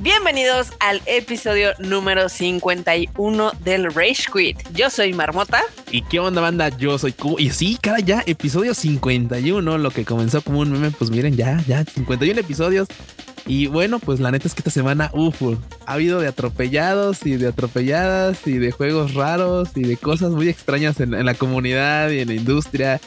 Bienvenidos al episodio número 51 del Rage Quit. Yo soy Marmota. ¿Y qué onda, banda? Yo soy Q. Y sí, cara, ya, episodio 51, lo que comenzó como un meme, pues miren, ya, ya, 51 episodios. Y bueno, pues la neta es que esta semana, uff, ha habido de atropellados y de atropelladas y de juegos raros y de cosas muy extrañas en, en la comunidad y en la industria.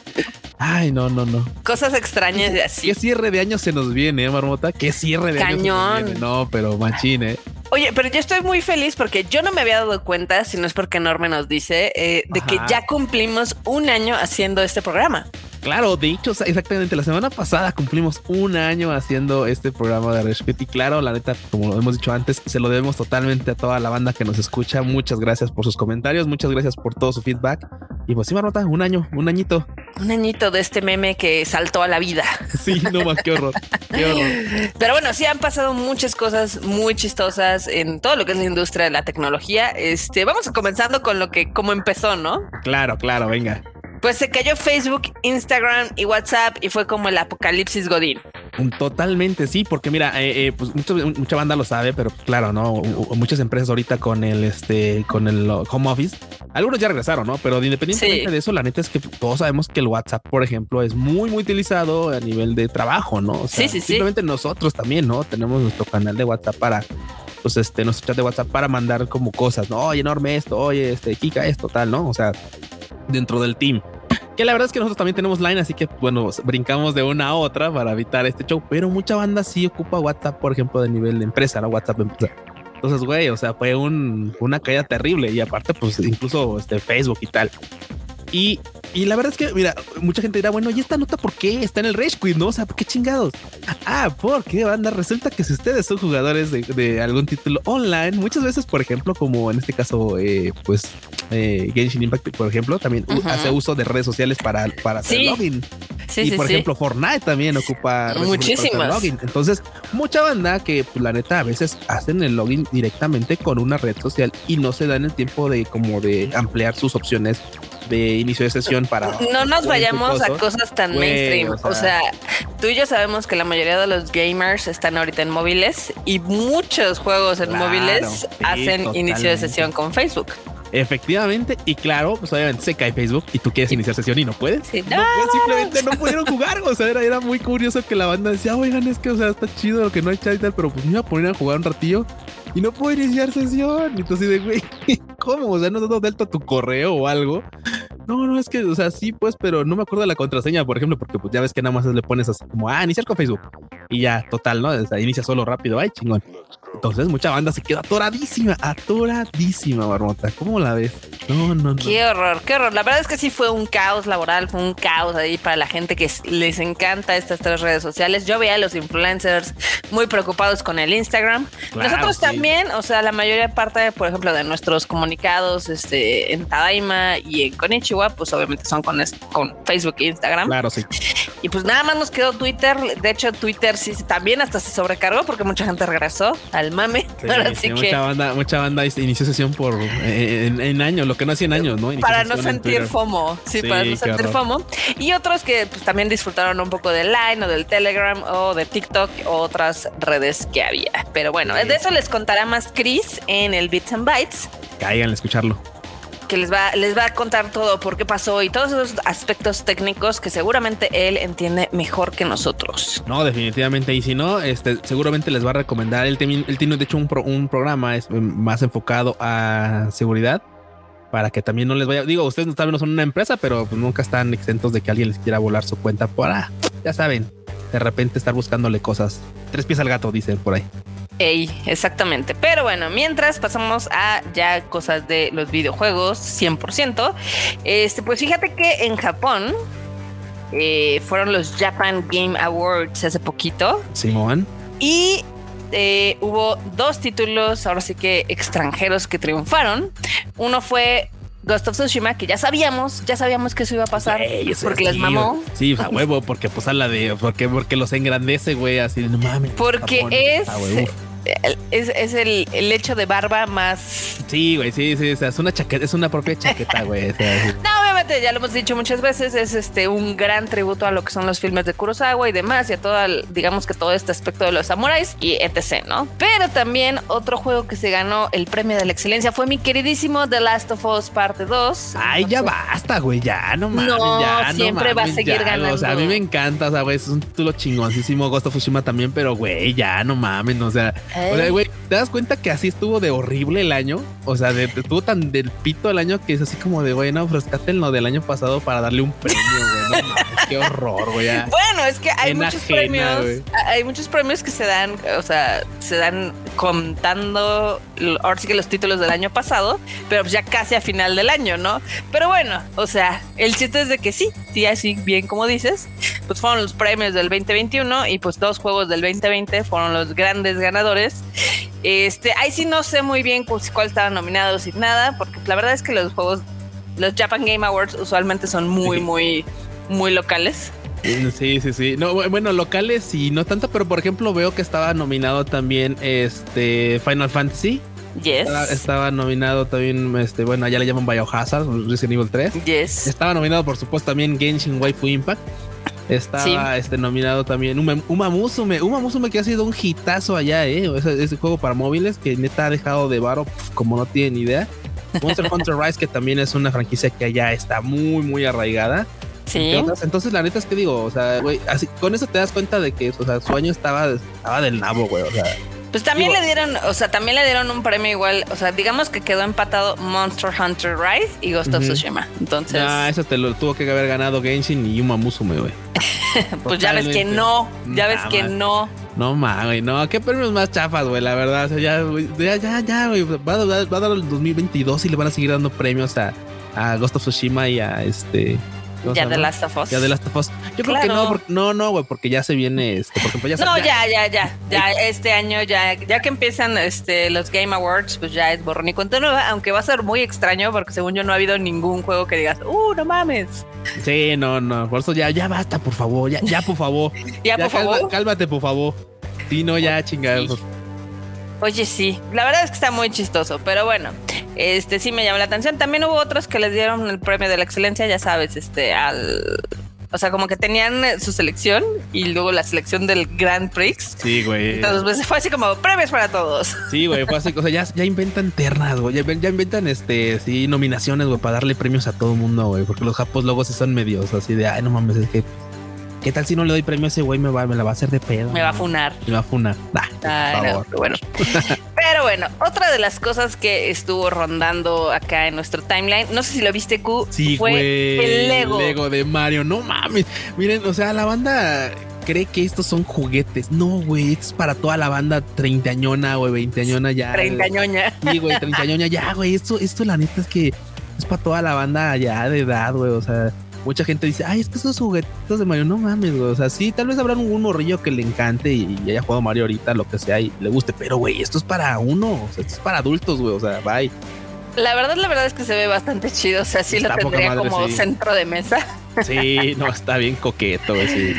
Ay, no, no, no. Cosas extrañas de así. ¿Qué cierre de año se nos viene, eh, Marmota? ¿Qué cierre de año se nos viene? No, pero machín, ¿eh? Oye, pero yo estoy muy feliz porque yo no me había dado cuenta, si no es porque Norme nos dice, eh, de que ya cumplimos un año haciendo este programa. Claro, de hecho, exactamente la semana pasada cumplimos un año haciendo este programa de Respect y claro, la neta, como lo hemos dicho antes, se lo debemos totalmente a toda la banda que nos escucha. Muchas gracias por sus comentarios, muchas gracias por todo su feedback. Y pues sí, Marmota, un año, un añito. Un añito de este meme que saltó a la vida. Sí, no más, qué horror, qué horror. Pero bueno, sí han pasado muchas cosas muy chistosas en todo lo que es la industria de la tecnología. Este, vamos comenzando con lo que como empezó, ¿no? Claro, claro, venga. Pues se cayó Facebook, Instagram y WhatsApp y fue como el apocalipsis Godín. Totalmente, sí, porque mira, eh, eh, pues mucho- mucha banda lo sabe, pero pues, claro, no, U- muchas empresas ahorita con el este, con el home office, algunos ya regresaron, ¿no? Pero independientemente Sí. de eso, la neta es que todos sabemos que el WhatsApp, por ejemplo, es muy, muy utilizado a nivel de trabajo, ¿no? O sea, Sí, sí, sí. Simplemente nosotros también, ¿no? Tenemos nuestro canal de WhatsApp para, pues este, nuestro chat de WhatsApp para mandar como cosas, ¿no? Oye, enorme esto, oye, este, Kika esto, tal, ¿no? O sea, dentro del team. Que la verdad es que nosotros también tenemos line, así que bueno, brincamos de una a otra para evitar este show, pero mucha banda sí ocupa WhatsApp, por ejemplo, de nivel de empresa, ¿no? WhatsApp empresa. Entonces, güey, o sea, fue un, una caída terrible y aparte, pues incluso este Facebook y tal. Y, y la verdad es que, mira, mucha gente dirá, bueno, ¿y esta nota por qué está en el Rage Quit, no? O sea, ¿por qué chingados? Ah, porque banda, resulta que si ustedes son jugadores de, de algún título online, muchas veces, por ejemplo, como en este caso, eh, pues eh, Genshin Impact, por ejemplo, también hace uso de redes sociales para, para hacer Sí. login. Sí, y sí, por ejemplo, Fortnite también ocupa Muchísimas. login. Entonces, mucha banda que pues, la neta a veces hacen el login directamente con una red social y no se dan el tiempo de como de ampliar sus opciones de inicio de sesión para no nos vayamos a cosas tan mainstream. o O sea, tú y yo sabemos que la mayoría de los gamers están ahorita en móviles y muchos juegos en Claro, móviles sí, hacen inicio de sesión con Facebook. Efectivamente, y claro, pues obviamente se cae Facebook y tú quieres iniciar sesión y no puedes. Sí, No, no. simplemente no pudieron jugar. O sea, era, era muy curioso que la banda decía, oigan, es que, o sea, está chido lo que no hay chat y tal, pero pues me iba a poner a jugar un ratillo y no puedo iniciar sesión. Y entonces, de güey, ¿cómo? O sea, no has dado delta tu correo o algo. No, no, es que, o sea, sí, pues, pero no me acuerdo de la contraseña, por ejemplo, porque pues ya ves que nada más le pones así como, ah, iniciar con Facebook. Y ya, total, ¿no? O sea, inicia solo rápido, ay, chingón. Entonces, mucha banda se queda atoradísima, atoradísima, Barbota. ¿Cómo la ves? No, no, no. Qué horror, qué horror. La verdad es que sí fue un caos laboral, fue un caos ahí para la gente que les encanta estas tres redes sociales. Yo veía a los influencers muy preocupados con el Instagram. Claro, Nosotros sí. también, o sea, la mayoría parte, por ejemplo, de nuestros comunicados este, en Tadaima y en Pues obviamente son con, Facebook e Instagram. Claro, sí. Y pues nada más nos quedó Twitter. De hecho, Twitter sí también hasta se sobrecargó porque mucha gente regresó al mame. Sí, Ahora sí, sí que mucha banda, mucha banda inició sesión por eh, en, en años, lo que no hacía en años, ¿no? Inició para no sentir. FOMO, sí, Sí, para no sentir horror. FOMO. Y otros que pues, también disfrutaron un poco del Line o del Telegram o de TikTok o otras redes que había. Pero bueno, de eso les contará más Chris en el Bits and Bytes, Cáiganle a escucharlo. Que les va, les va a contar todo por qué pasó y todos esos aspectos técnicos que seguramente él entiende mejor que nosotros. No, definitivamente. Y si no, este, seguramente les va a recomendar. Él, él tiene, de hecho, un, pro- un programa es, eh, más enfocado a seguridad para que también no les vaya. Digo, ustedes tal vez no son una empresa, pero pues nunca están exentos de que alguien les quiera volar su cuenta para, ya saben, de repente estar buscándole cosas. Tres pies al gato, dicen por ahí. Ey, exactamente. Pero bueno, mientras pasamos a ya cosas de los videojuegos 100%, este, pues fíjate que en Japón eh, fueron los Japan Game Awards hace poquito Simón. y eh, hubo dos títulos, ahora sí que extranjeros que triunfaron. Uno fue Ghost of Tsushima, que ya sabíamos, ya sabíamos que eso iba a pasar porque les mamó. Sí, a huevo, porque pues habla de, porque, porque los engrandece, güey, así de no mames. Porque Japón, es. Es, es el, el hecho de barba más Sí, güey, sí, sí, o sea, es una chaqueta, es una propia chaqueta, güey. o sea, sí. No, obviamente ya lo hemos dicho muchas veces, es este un gran tributo a lo que son los filmes de Kurosawa y demás, y a todo, el- digamos que todo este aspecto de los samuráis y etc, ¿no? Pero también otro juego que se ganó el premio de la excelencia fue mi queridísimo The Last of Us Parte 2. Ay, ya basta, güey, ya, no mames, No, ya, no siempre va a mames, seguir ya, O sea, a mí ganando. me encanta, o sea, güey, es un título chingoncísimo, Ghost of Tsushima también, pero güey, ya, no mames, o sea, o sea, Ey. güey, ¿te das cuenta que así estuvo de horrible el año? O sea, de, estuvo tan del pito el año que es así como de, güey, no, rescaten lo del año pasado para darle un premio, güey, no qué horror, güey. Bueno, es que hay muchos premios. Hay muchos premios que se dan, o sea, se dan contando ahora sí que los títulos del año pasado, pero pues ya casi a final del año, ¿no? Pero bueno, o sea, el chiste es de que sí, sí, así bien como dices, pues fueron los premios del 2021 y pues dos juegos del 2020 fueron los grandes ganadores. Este, ahí sí no sé muy bien cu- cuál estaban nominados y nada, porque la verdad es que los juegos, los Japan Game Awards usualmente son muy, Sí. muy, muy locales. Sí, sí, sí. No, bu- bueno, locales y no tanto, pero por ejemplo veo que estaba nominado también este Final Fantasy. Yes. Estaba, estaba nominado también, este, bueno, ya le llaman Biohazard, Resident Evil 3. Yes. Estaba nominado, por supuesto, también Genshin Waifu Impact. Estaba este, nominado también Uma, Uma Musume. Uma Musume que ha sido un hitazo allá, ¿eh? Ese, ese juego para móviles que neta ha dejado de varo pf, como no tienen idea. Monster Hunter Rise, que también es una franquicia que allá está muy, muy arraigada. Sí. entre otras. Entonces, la neta es que digo, o sea, güey, así, con eso te das cuenta de que, o sea, su año estaba, estaba del nabo, güey. O sea, Pues también Digo- le dieron, o sea, también le dieron un premio igual, o sea, digamos que quedó empatado Monster Hunter Rise y Ghost of. Tsushima. Entonces, nah, eso te lo tuvo que haber ganado Genshin y Uma Musume, güey. pues ya ves que no, ya ves que man. no. No mames, güey, no, qué premios más chafas, güey, la verdad. O sea, ya, ya, ya, ya, güey. Va, a dar- va a dar el 2022 y le van a seguir dando premios a, a Ghost of Tsushima y a este. ¿Cómo se Ya de Last of Us. Ya de Last of Us. Yo creo que no, porque, no, no, güey, porque ya se viene este, por ejemplo, ya No, ya, ya, ya, ya, este año ya, ya que empiezan este los Game Awards, pues ya es borrón y cuenta nueva, aunque va a ser muy extraño porque según yo no ha habido ningún juego que digas, uh, no mames. Sí, no, no. Por eso ya, ya basta, por favor. Ya, ya, por favor. Ya, por favor. Cálmate, por favor. Sí, no, ya, chingados. Oye, sí, la verdad es que está muy chistoso, pero bueno, este sí me llamó la atención. También hubo otros que les dieron el premio de la excelencia, ya sabes, este, al. O sea, como que tenían eh, su selección y luego la selección del Grand Prix. Sí, güey. Entonces, pues fue así como premios para todos. Sí, güey, fue así. O sea, ya, ya inventan ternas, güey. Ya, ya inventan, este, sí, nominaciones, güey, para darle premios a todo el mundo, güey. Porque los japos luego sí son medios así de, ay, no mames, es que. ¿Qué tal si no le doy premio a ese güey? Me, va, me la va a hacer de pedo. Me va a funar. Me va a funar. Nah, por Ay, no, favor. pero bueno. Pero bueno, otra de las cosas que estuvo rondando acá en nuestro timeline, no sé si lo viste, Q, Sí, fue güey. el Lego. de Mario. No mames. Miren, o sea, la banda cree que estos son juguetes. No, güey. Es para toda la banda treintañona, güey, veinteañona ya. Treintañoña. Sí, güey, treintañoña. Ya, güey. Esto, esto la neta es que es para toda la banda ya de edad, güey. O sea, mucha gente dice, ay, es que esos juguetitos de Mario, no mames, güey. O sea, sí, tal vez habrá un morrillo que le encante y, y haya jugado Mario ahorita, lo que sea, y le guste. Pero, güey, esto es para uno. O sea, esto es para adultos, güey. O sea, bye. La verdad, la verdad es que se ve bastante chido. O sea, sí Está lo tendría madre, como sí. centro de mesa. Sí, no, está bien coqueto, güey. Sí.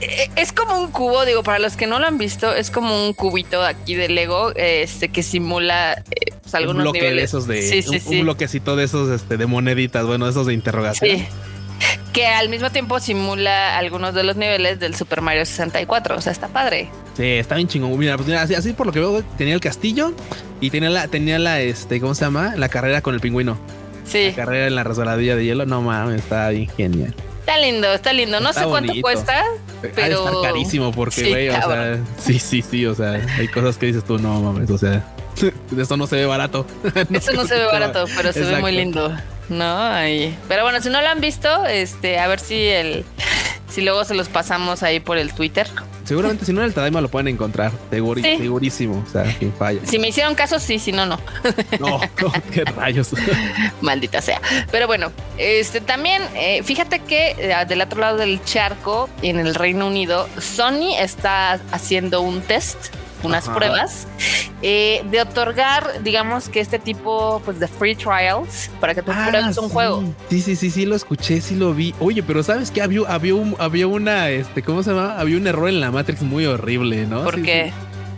Eh, Es como un cubo, digo, para los que no lo han visto, es como un cubito aquí de Lego, este que simula eh, pues, un algunos bloque niveles. de esos de Sí, sí, un, un bloquecito de esos este de moneditas, bueno, esos de interrogación. Sí. Que al mismo tiempo simula algunos de los niveles del Super Mario 64. O sea, está padre. Sí, está bien chingón. Mira, pues mira, así, así por lo que veo, tenía el castillo y tenía la tenía la este, ¿cómo se llama? La carrera con el pingüino. Sí. La carrera en la resbaladilla de hielo. No mames, está bien genial. Está lindo, está lindo. No Está sé cuánto bonito. cuesta. Ha de Pero- estar carísimo porque, Sí, güey, o sea, sí, sí, sí, o sea, hay cosas que dices tú, no mames, o sea, eso no se ve barato. Eso no se ve barato, pero se ve muy lindo. No, ahí. Pero bueno, si no lo han visto, este, a ver si el, si luego se los pasamos ahí por el Twitter. Seguramente si no en el Tadaima lo pueden encontrar, seguri- Sí. segurísimo, o sea, sin falla. Si me hicieron caso, sí, si no, no. No, no, qué rayos. Maldita sea. Pero bueno, este también, eh, fíjate que eh, del otro lado del charco, en el Reino Unido, Sony está haciendo un test, unas Ajá. pruebas, eh, de otorgar, digamos que este tipo pues, de free trials para que tú pruebes un Ah, sí. juego. Sí, sí, sí, sí, lo escuché, sí lo vi. Oye, pero ¿sabes qué? Había, había, un, había una, este, ¿cómo se llama? Había un error en la Matrix muy horrible, ¿no? ¿Por Sí, qué? sí.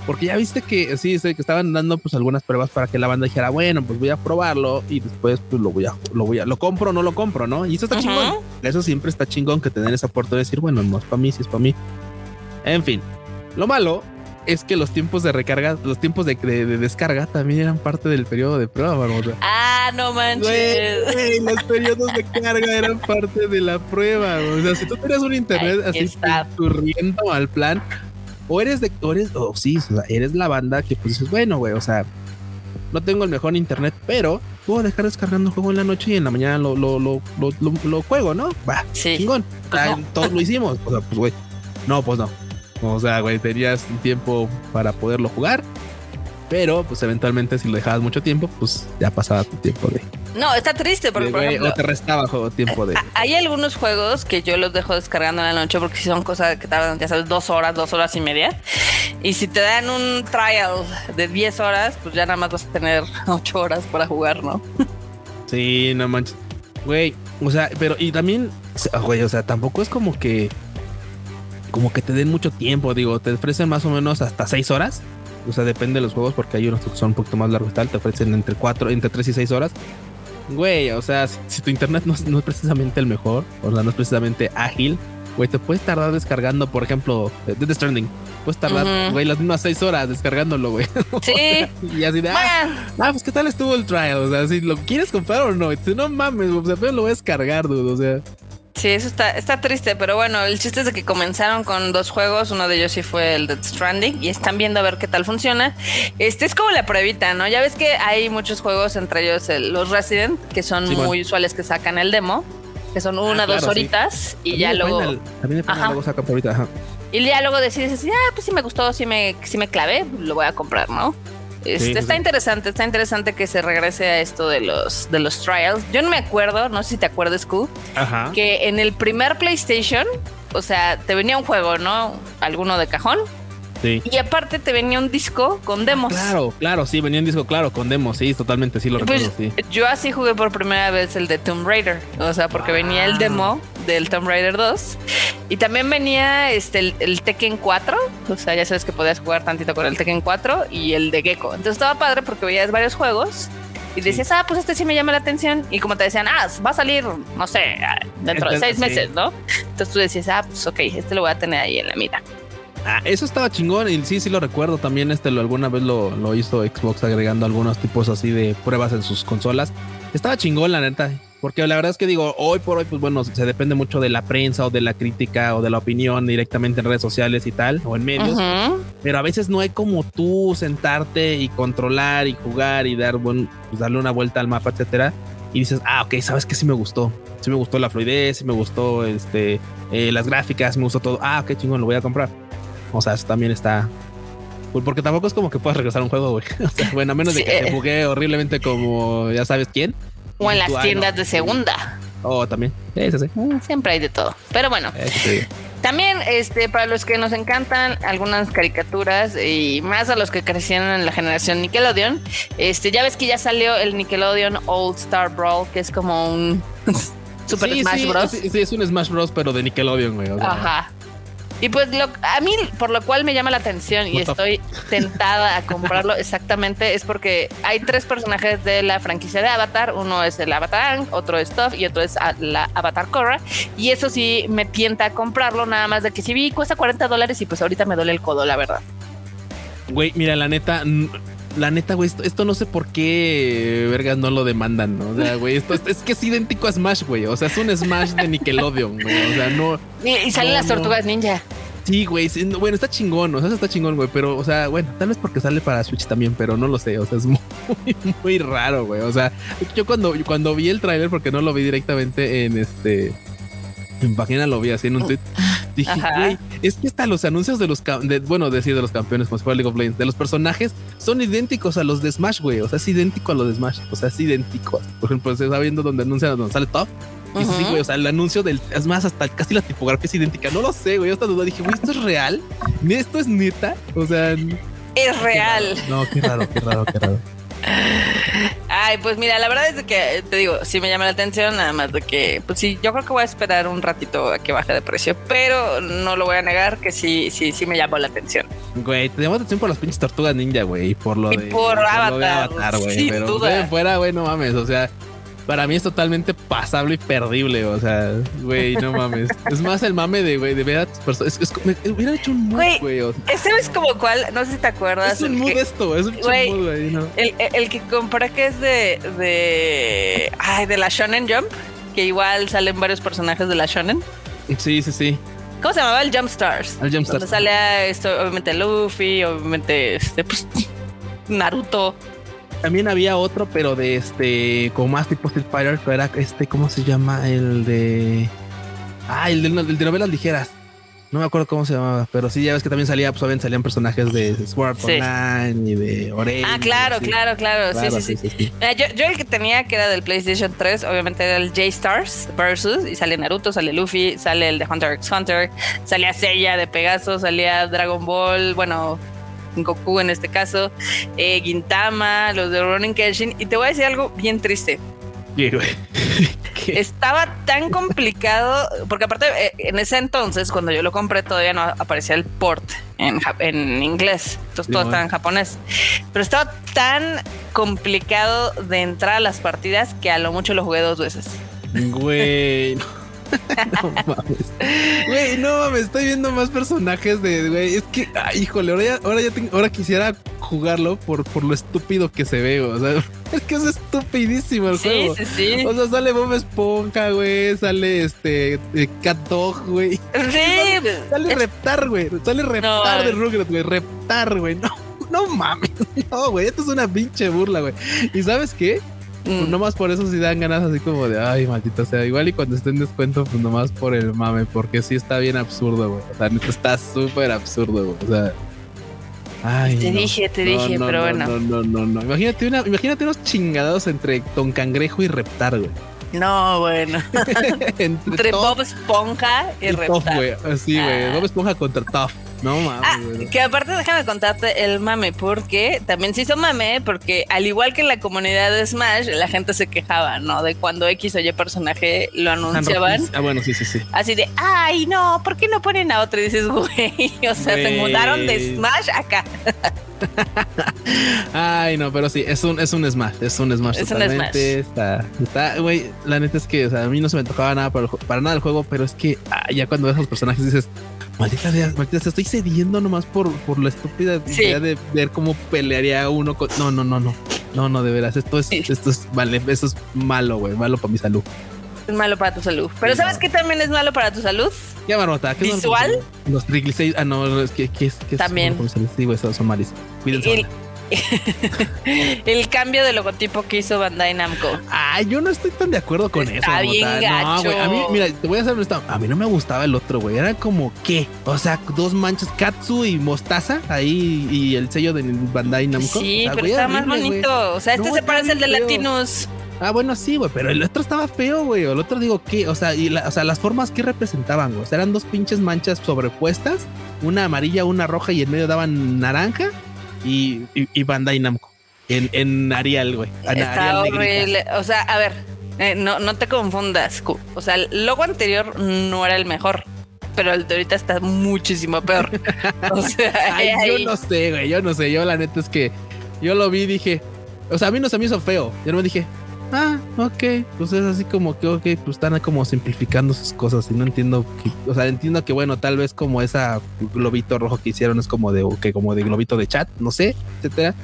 Porque ya viste que sí, que estaban dando pues algunas pruebas para que la banda dijera, bueno, pues voy a probarlo y después pues lo voy a, lo voy a, lo compro o no lo compro, ¿no? Y eso está chingón. Eso siempre está chingón que tener esa oportunidad de decir, bueno, no es para mí, si es para mí. En fin, lo malo es que los tiempos de recarga, los tiempos de, descarga también eran parte del periodo de prueba. Ah, no manches. los periodos de carga eran parte de la prueba. O sea, si tú tenías un internet así corriendo al plan, o eres de, o eres, o sí, eres la banda que pues dices, bueno, güey, o sea, no tengo el mejor internet, pero puedo dejar descargando el juego en la noche y en la mañana lo, lo, lo, lo, juego, ¿no? Va, sí. chingón. Pues todos lo hicimos. O sea, pues, güey, no, pues no. O sea, güey, tenías tiempo para poderlo jugar pero pues eventualmente si lo dejabas mucho tiempo, pues ya pasaba tu tiempo de... No, está triste porque por ejemplo, te restaba juego, tiempo de... Hay algunos juegos que yo los dejo descargando en la noche porque si son cosas que tardan, ya sabes, dos horas, dos horas y media. Y si te dan un trial de 10 horas, pues ya nada más vas a tener 8 horas para jugar, ¿no? Sí, no manches. Güey, o sea, pero y también, güey, o sea, tampoco es como que como que te den mucho tiempo, digo, te ofrecen más o menos hasta 6 horas o sea, depende de los juegos porque hay unos que son un poquito más largos y tal, te ofrecen entre 4, entre 3 y 6 horas. Güey, o sea, si, tu internet no, es precisamente el mejor, o sea, no es precisamente ágil, güey, te puedes tardar descargando, por ejemplo, eh, Death Stranding. Puedes tardar, güey, las mismas 6 horas descargándolo, güey. Sí. y así de, ah, ah, pues qué tal estuvo el trial, o sea, si lo quieres comprar o no, si no mames, o sea, pero lo voy a descargar, dude, o sea. Sí, eso está, está triste, pero bueno, el chiste es de que comenzaron con dos juegos, uno de ellos sí fue el Dead Stranding y están viendo a ver qué tal funciona. Este es como la pruebita, ¿no? Ya ves que hay muchos juegos, entre ellos los Resident, que son muy usuales que sacan el demo, que son una, o ah, dos horitas y ya luego... luego sacan por ahorita, ajá. Y ya luego decides, ah, pues si me gustó, si me, si me clavé, lo voy a comprar, ¿no? Este, está interesante, está interesante que se regrese a esto de los, de los trials. Yo no me acuerdo, no sé si te acuerdas, Q, que en el primer PlayStation, o sea, te venía un juego, ¿no? Alguno de cajón y aparte te venía un disco con ah, demos. claro, claro, sí, venía un disco, claro, con demos, sí, totalmente, sí lo pues, recuerdo, sí. Yo así jugué por primera vez el de Tomb Raider, o sea, porque venía el demo del Tomb Raider 2 y también venía este el, Tekken 4, o sea, ya sabes que podías jugar tantito con el Tekken 4 y el de Gecko. Entonces estaba padre porque veías varios juegos y decías, ah, pues este sí me llama la atención. Y como te decían, ah, va a salir, no sé, dentro de seis meses, ¿no? Entonces tú decías, ah, pues ok, este lo voy a tener ahí en la mira. Ah, eso estaba chingón y sí, sí lo recuerdo. También este lo, alguna vez lo, lo, hizo Xbox agregando algunos tipos así de pruebas en sus consolas. Estaba chingón, la neta. Porque la verdad es que digo, hoy por hoy, pues bueno, se depende mucho de la prensa o de la crítica o de la opinión directamente en redes sociales y tal, o en medios. Pero a veces no hay como tú sentarte y controlar y jugar y dar, bueno, pues darle una vuelta al mapa, etcétera. Y dices, ah, ok, sabes que sí me gustó. Sí me gustó la fluidez, sí me gustó este, eh, las gráficas, me gustó todo. Ah, qué chingón, lo voy a comprar. O sea, eso también está. Porque tampoco es como que puedas regresar a un juego, güey. O sea, bueno, a menos de que te jugué horriblemente como ya sabes quién. O en las tiendas de segunda. Oh, también. Sí, sí, mm, Siempre hay de todo. Pero bueno. También, este, para los que nos encantan algunas caricaturas y más a los que crecieron en la generación Nickelodeon, este, ya ves que ya salió el Nickelodeon All Star Brawl, que es como un Super Smash Bros. Sí, sí, es un Smash Bros, pero de Nickelodeon, güey. Ajá. Y pues lo, a mí, por lo cual me llama la atención y estoy tentada a comprarlo exactamente, es porque hay tres personajes de la franquicia de Avatar. Uno es el Avatar otro es Toph y otro es la Avatar Korra. Y eso sí me tienta a comprarlo, nada más de que si vi cuesta 40 dólares y pues ahorita me duele el codo, la verdad. Güey, mira, la neta, la neta, güey, esto, no sé por qué vergas no lo demandan, ¿no? O sea, güey, esto es, que es idéntico a Smash, güey. O sea, es un Smash de Nickelodeon, güey. O sea, no. Y, salen las tortugas ninja. Sí, güey. bueno, está chingón. O sea, está chingón, güey. Pero, o sea, bueno, tal vez porque sale para Switch también, pero no lo sé. O sea, es muy, muy raro, güey. O sea, yo cuando, cuando vi el tráiler, porque no lo vi directamente en este. En página lo vi así en un tweet. Dije, güey, es que hasta los anuncios de los, de, bueno, decir de los campeones, como si fuera League of Legends, de los personajes son idénticos a los de Smash, güey. O sea, es idéntico a los de Smash. O sea, es idéntico. Por ejemplo, se está viendo donde anuncian donde sale Top. Y sí, güey, o sea, el anuncio del. Es más, hasta casi la tipografía es idéntica. No lo sé, güey. Yo hasta duda dije, güey, ¿esto es real? ¿Esto es neta? O sea. Es real. No, qué raro, qué raro, qué raro. Ay, pues mira, la verdad es que te digo, sí me llama la atención, nada más de que, pues sí, yo creo que voy a esperar un ratito a que baje de precio, pero no lo voy a negar que sí, sí, sí me llamó la atención. Güey, tenemos atención por las pinches tortugas ninja, güey. Y por lo y de. por, de Avatar. güey. Pero duda. güey, fuera, güey, no mames. O sea, para mí es totalmente pasable y perdible. O sea, güey, no mames. es más el mame de, güey, de ver a tus personas. Es, es, me- hubiera hecho un mood, Güey, o sea, Ese es como cuál, no sé si te acuerdas. es un mood que- esto. Es un Güey, mood, güey. ¿no? El, el que compré que es de, de. Ay, de la Shonen Jump. Que igual salen varios personajes de la Shonen. Sí, sí, sí. ¿Cómo se llamaba? El Jump Stars. El Jump Donde Stars. sale a esto, obviamente Luffy, obviamente este, pues, Naruto. También había otro, pero de este, como más tipo Street Fighter, que era este, ¿cómo se llama? El de. Ah, el de, el de novelas ligeras. No me acuerdo cómo se llamaba, pero sí, ya ves que también salía, pues obviamente salían personajes de Sword Art Sí. Online y de Oregon. Ah, claro, sí. claro, claro. Claro, sí, sí, sí. Mira, yo, yo el que tenía que era del PlayStation 3, obviamente era el J-Stars Versus, y sale Naruto, sale Luffy, sale el de Hunter x Hunter, salía Seiya de Pegaso, salía Dragon Ball, bueno, Goku en este caso, eh, Gintama, los de Ronin Kenshin, y te voy a decir algo bien triste. Estaba tan complicado, porque aparte eh, en ese entonces, cuando yo lo compré, todavía no aparecía el port en, en inglés, entonces Sí, todo bueno. estaba en japonés. Pero estaba tan complicado de entrar a las partidas que a lo mucho lo jugué dos veces. Güey. No mames. Güey, no mames, estoy viendo más personajes de, güey. Es que, ay, híjole, ahora ya, ahora ya tengo- ahora quisiera jugarlo por, por lo estúpido que se ve, o sea, es que es estupidísimo el Sí, juego. sí, sí. O sea, sale Bob Esponja, güey, sale este eh, Cat Dog, güey. Sí, Sale es- Reptar, güey. Sale Reptar No, de eh. Rugrats, güey. Reptar, güey. No, no mames. No, güey. Esto es una pinche burla, güey. ¿Y sabes qué? Pues nomás por eso sí dan ganas así como de, ay, maldita sea. Igual y cuando esté en descuento, pues nomás por el mame, porque sí está bien absurdo, güey. O sea, neta está súper absurdo, güey. O sea. Ay, Te no. dije, te No, dije, no, pero no, bueno. No, no, no, no. Imagínate, una, imagínate unos chingados entre Don Cangrejo y Reptar, güey. No, bueno. entre Entre Bob Esponja y, y Reptar. güey. Así, güey. Ah. Bob Esponja contra Tough. No mames, Ah, que aparte déjame contarte el mame, porque también se hizo mame, porque al igual que en la comunidad de Smash, la gente se quejaba, ¿no? De cuando X o Y personaje lo anunciaban. Ah, bueno, sí, sí, sí. Así de, ay, no, ¿por qué no ponen a otro? Y dices, güey, o sea, se Güey. mudaron de Smash acá. Ay, no, pero sí, es un, es un Smash, es un Smash Es un totalmente. Está, güey, la neta es que, o sea, a mí no se me tocaba nada para, el para nada el juego, pero es que ah, ya cuando ves a los personajes dices, maldita sea, maldita sea, estoy cediendo nomás por, por la estúpida Sí. idea de ver cómo pelearía uno con. No, no, no, no. No, no, de veras, esto es, Sí. esto es, vale, eso es malo, güey, malo para mi salud. Es malo para tu salud. Pero Sí, ¿sabes no. qué también es malo para tu salud? ¿Qué marmota? ¿Qué es malo para mi ¿Visual? Los triglicéridos, ah, no, es que, ¿qué es? ¿Qué es También. malo para mi salud? Sí, güey, esos son malísimos. Cuídense. El, cambio de logotipo que hizo Bandai Namco. Ay, yo no estoy tan de acuerdo con Está eso. bien Mota. No, gacho. güey. A mí, mira, te voy a ser honesto. A mí no me gustaba el otro, güey. Era como qué. O sea, dos manchas, Katsu y Mostaza ahí y el sello de Bandai Namco. Sí, O sea, pero güey, está más güey. bonito. O sea, este No, se parece al de. Latinos. Ah, bueno, sí, güey, pero el otro estaba feo, güey. El otro digo, ¿qué? O sea, y la- o sea, las formas que representaban, güey. O sea, eran dos pinches manchas sobrepuestas, una amarilla, una roja y en medio daban naranja y, y, y Bandai Namco. En, en Arial, güey. Está Arial horrible. O sea, a ver, eh, no, no te confundas. O sea, el logo anterior no era el mejor. Pero el de ahorita está muchísimo peor. O sea, Ay, ahí- yo no sé, güey. Yo no sé. Yo la neta es que yo lo vi y dije, o sea, a mí no se me hizo feo. Yo no me dije, ah, ok. Pues es así como que, ok, pues están como simplificando sus cosas y no entiendo. que- o sea, entiendo que, bueno, tal vez como esa globito rojo que hicieron es como de, que como de globito de chat, no sé, etcétera.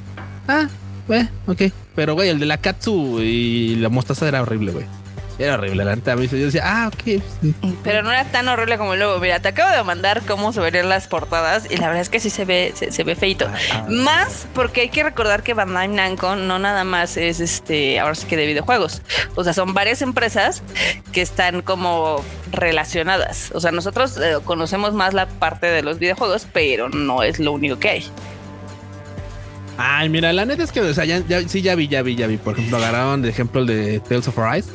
Ah, eh, ok. Pero, güey, el de la Katsu y la mostaza era horrible, güey. Era horrible, la neta. a mí Yo decía, ah, ok. sí. Pero no era tan horrible como el logo. Mira, te acabo de mandar cómo se verían las portadas. Y la verdad es que sí se ve, se, se ve feito. Ah, ah. Más porque hay que recordar que Bandai Namco no nada más es este, ahora sí que de videojuegos. O sea, son varias empresas que están como relacionadas. O sea, nosotros eh, conocemos más la parte de los videojuegos, pero no es lo único que hay. Ay, mira, la neta es que, o sea, ya, ya- sí, ya vi, ya vi, ya vi. Por ejemplo, agarraron de ejemplo el de Tales of Arise.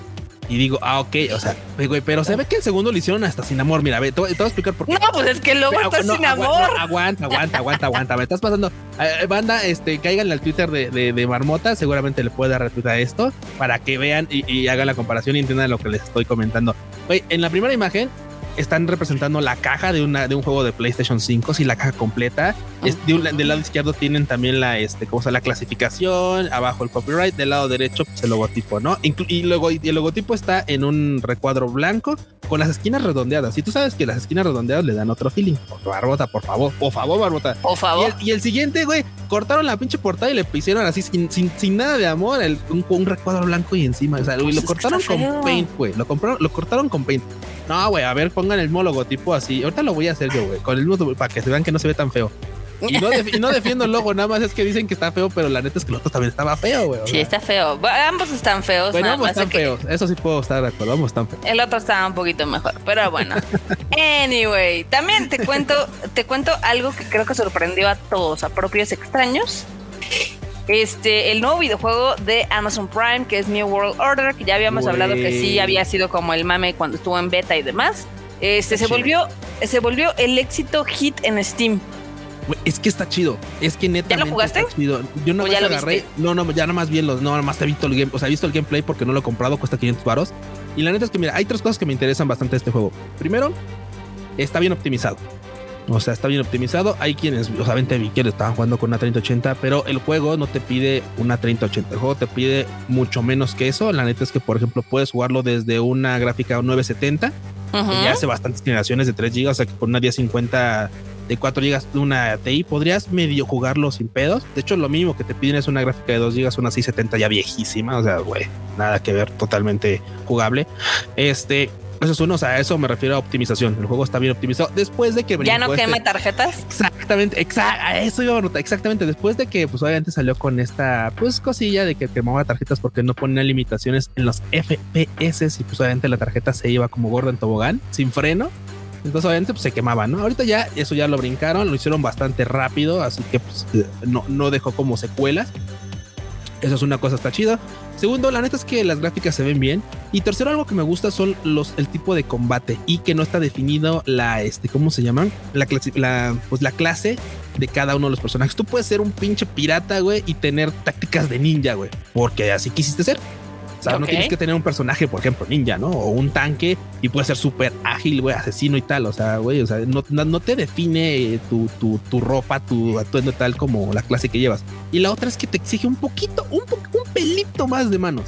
Y digo, ah, ok, o sea, güey, pero se ve que el segundo lo hicieron hasta sin amor. Mira, ve, te, voy te voy a explicar por qué. No, pues es que Pero, está no, sin agu- amor. aguanta, aguanta, aguanta, aguanta. Me estás pasando. Eh, banda, este, cáiganle al Twitter de, de, de Marmota. Seguramente le puede dar retweet a esto para que vean y, y hagan la comparación y entiendan lo que les estoy comentando. Güey, en la primera imagen están representando la caja de una de un juego de PlayStation 5, sí, la caja completa. Es de un, del lado izquierdo tienen también la este, ¿cómo se la clasificación, abajo el copyright, del lado derecho pues, el logotipo, ¿no? y luego y el logotipo está en un recuadro blanco con las esquinas redondeadas. Y tú sabes que las esquinas redondeadas le dan otro feeling. Barbota, por favor, por favor, Barbota. Por favor. Y el, siguiente, güey, cortaron la pinche portada y le pusieron así sin, sin, nada de amor el, un, recuadro blanco y encima. O sea, lo cortaron con paint, güey. Lo, compraron, lo cortaron con paint. No, güey, a ver, pongan el mismo logotipo así. Ahorita lo voy a hacer yo, güey, con el mismo para que se vean que no se ve tan feo. Y no, defiendo el logo, nada más es que dicen que está feo, pero la neta es que el otro también estaba feo, güey. Sí, está feo. ambos están feos. Bueno, ambos están feos. Eso sí puedo estar de acuerdo. Ambos están feos. El otro estaba un poquito mejor, pero bueno. anyway, también te cuento, te cuento algo que creo que sorprendió a todos, a propios extraños. Este, el nuevo videojuego de Amazon Prime, que es New World Order, que ya habíamos hablado que sí había sido como el mame cuando estuvo en beta y demás. Este se volvió, se volvió el éxito hit en Steam. Es que está chido. Es que neta. ¿Ya lo jugaste? Yo no me agarré. No, no, ya nada más bien los. No, nada más he visto el game. O sea, he visto el gameplay porque no lo he comprado, cuesta 500 baros. Y la neta es que, mira, hay tres cosas que me interesan bastante de este juego. Primero, está bien optimizado. O sea, está bien optimizado. Hay quienes, o sea, vi que estaban jugando con una 3080, pero el juego no te pide una 3080. El juego te pide mucho menos que eso. La neta es que, por ejemplo, puedes jugarlo desde una gráfica 970, que ya hace bastantes generaciones de 3 GB, o sea, que con una 1050 de 4 GB una TI, podrías medio jugarlo sin pedos. De hecho, lo mismo que te piden es una gráfica de 2 GB, una 670 ya viejísima, o sea, güey, nada que ver, totalmente jugable. Este, eso es uno, o sea, eso me refiero a optimización. El juego está bien optimizado. Después de que ya no quema tarjetas. Exactamente, exact, eso iba a notar. Exactamente. Después de que, pues, obviamente salió con esta, pues, cosilla de que quemaba tarjetas porque no ponía limitaciones en los FPS y, pues, obviamente la tarjeta se iba como gorda en tobogán, sin freno. Entonces, obviamente, pues se quemaba, ¿no? Ahorita ya eso ya lo brincaron, lo hicieron bastante rápido, así que pues, no, no dejó como secuelas. Eso es una cosa, está chida. Segundo, la neta es que las gráficas se ven bien. Y tercero, algo que me gusta son los, el tipo de combate y que no está definido la, este, ¿cómo se llaman? La, la, pues la clase de cada uno de los personajes. Tú puedes ser un pinche pirata, güey, y tener tácticas de ninja, güey, porque así quisiste ser. O sea, no tienes que tener un personaje, por ejemplo, ninja, ¿no? O un tanque y puede ser súper ágil, güey, asesino y tal. O sea, güey, o sea, no, no, te define tu, tu, tu, ropa, tu atuendo tal como la clase que llevas. Y la otra es que te exige un poquito, un, un pelito más de manos.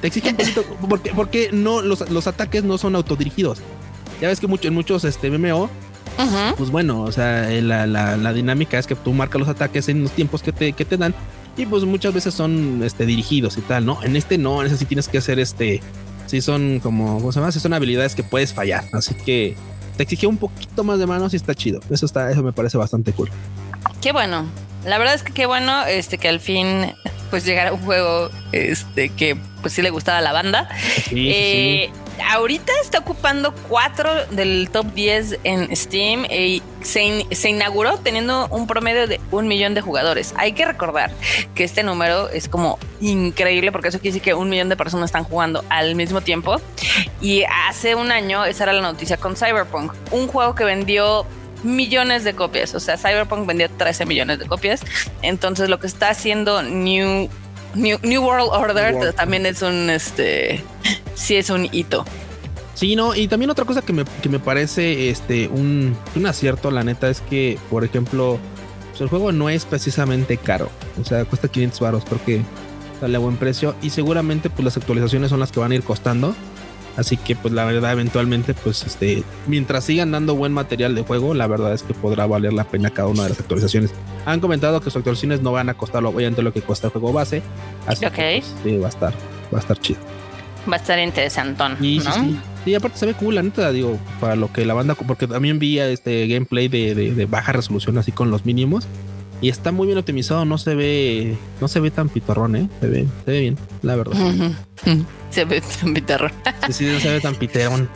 Te exige un pelito, porque, porque no, los, los ataques no son autodirigidos. Ya ves que mucho, en muchos este, MMO Pues bueno, o sea, la, la, la, dinámica es que tú marcas los ataques en los tiempos que te, que te dan y pues muchas veces son este, dirigidos y tal, ¿no? En este no, en ese sí tienes que hacer este, sí son como, ¿cómo se llama? Sí son habilidades que puedes fallar, así que te exige un poquito más de manos y está chido. Eso está, eso me parece bastante cool. Qué bueno. La verdad es que qué bueno este que al fin pues llegara un juego este que pues sí le gustaba a la banda. Sí, eh, ahorita está ocupando 4 del top 10 en Steam y se, inauguró teniendo un promedio de un millón de jugadores. Hay que recordar que este número es como increíble porque eso quiere decir que un millón de personas están jugando al mismo tiempo. Y hace un año esa era la noticia con Cyberpunk, un juego que vendió millones de copias. O sea, Cyberpunk vendió 13 millones de copias. Entonces lo que está haciendo New New, World Order también es un, este, sí es un hito. Sí, no, y también otra cosa que me, que me parece este, un, un, acierto, la neta, es que, por ejemplo, pues, el juego no es precisamente caro. O sea, cuesta 500 baros porque sale a buen precio y seguramente pues las actualizaciones son las que van a ir costando. Así que pues la verdad eventualmente pues este mientras sigan dando buen material de juego, la verdad es que podrá valer la pena cada una de las actualizaciones. Han comentado que sus actualizaciones no van a costar obviamente lo que cuesta el juego base, así que pues, sí, va a estar va a estar chido. Va a estar interesantón. Y sí, sí, aparte se ve cool, la neta, digo, para lo que la banda, porque también vi este gameplay de, de baja resolución así con los mínimos y está muy bien optimizado, no se ve, no se ve tan pitorrón, ¿eh? Se ve, se ve bien, la verdad. se ve tan pitorrón. sí, sí, no se ve tan piterón.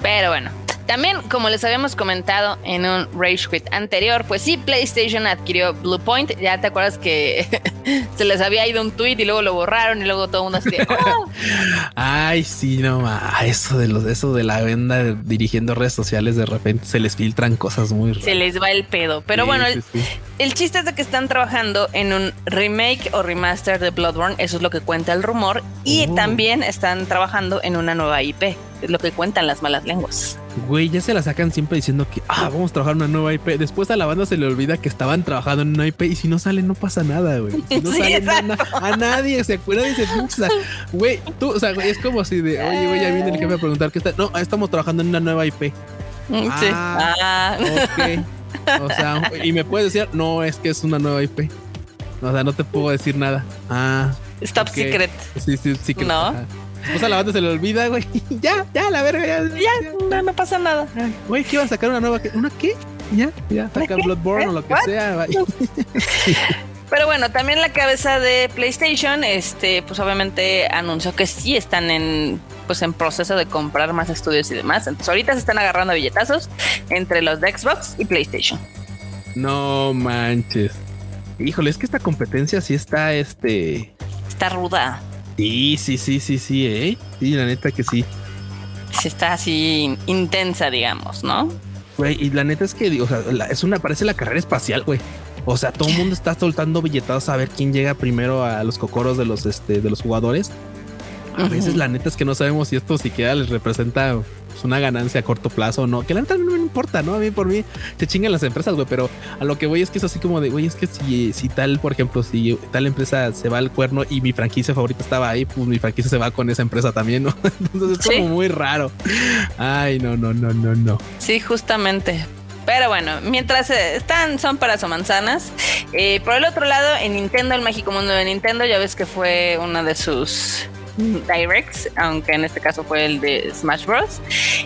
Pero bueno, también, como les habíamos comentado en un Rage Quit anterior, pues sí, PlayStation adquirió Bluepoint. Ya te acuerdas que se les había ido un tweet y luego lo borraron y luego todo el mundo así oh". Ay, sí, no, eso de los, eso de la venda dirigiendo redes sociales, de repente se les filtran cosas muy raras. Se les va el pedo. Pero bueno, el, chiste es de que están trabajando en un remake o remaster de Bloodborne. Eso es lo que cuenta el rumor. Y oh. también están trabajando en una nueva IP. Es lo que cuentan las malas lenguas. Güey, ya se la sacan siempre diciendo que ah, vamos a trabajar una nueva IP. Después a la banda se le olvida que estaban trabajando en una IP y si no sale, no pasa nada, güey. Si no Sí, sale exacto. a nadie, se acuerda y se pincha. Güey, tú, o sea, güey, es como si de, oye, güey, ya viene el jefe a preguntar qué está. No, estamos trabajando en una nueva IP. Mm, Sí. Ah. Ah. Ok. O sea, y me puedes decir, no, es que es una nueva IP. O sea, no te puedo decir nada. Ah, Stop secret. sí, sí, sí que No. Pues a la banda se le olvida, güey. Ya, ya, la verga, ya. Ya, no, no pasa nada. Ay, Güey, ¿qué iban a sacar una nueva? ¿Una qué? Ya, ya, saca? Bloodborne o lo que What? sea. Pero bueno, también la cabeza de PlayStation, este, pues obviamente anunció que sí están en, pues en proceso de comprar más estudios y demás. Entonces ahorita se están agarrando billetazos entre los de Xbox y PlayStation. No manches. Híjole, es que esta competencia sí está, este. Está ruda. Sí, sí, sí, sí, sí, eh. Sí, la neta que sí. Sí está así intensa, digamos, ¿no? Güey, y la neta es que, o sea, la- es una, parece la carrera espacial, güey. O sea, todo el mundo está soltando billetados a ver quién llega primero a los cocoros de los, este, de los jugadores. A veces la neta es que no sabemos si esto siquiera les representa pues, una ganancia a corto plazo o no. Que la neta no me importa, ¿no? A mí por mí se chingan las empresas, güey. Pero a lo que voy es que es así como de, güey, es que si, si tal, por ejemplo, si tal empresa se va al cuerno y mi franquicia favorita estaba ahí, pues mi franquicia se va con esa empresa también, ¿no? Entonces es Sí. como muy raro. Ay, no, no, no, no, no. Sí, justamente. Pero bueno, mientras eh, están, son peras o manzanas. Eh, por el otro lado, en Nintendo, el mágico mundo de Nintendo, ya ves que fue una de sus directs, aunque en este caso fue el de Smash Bros.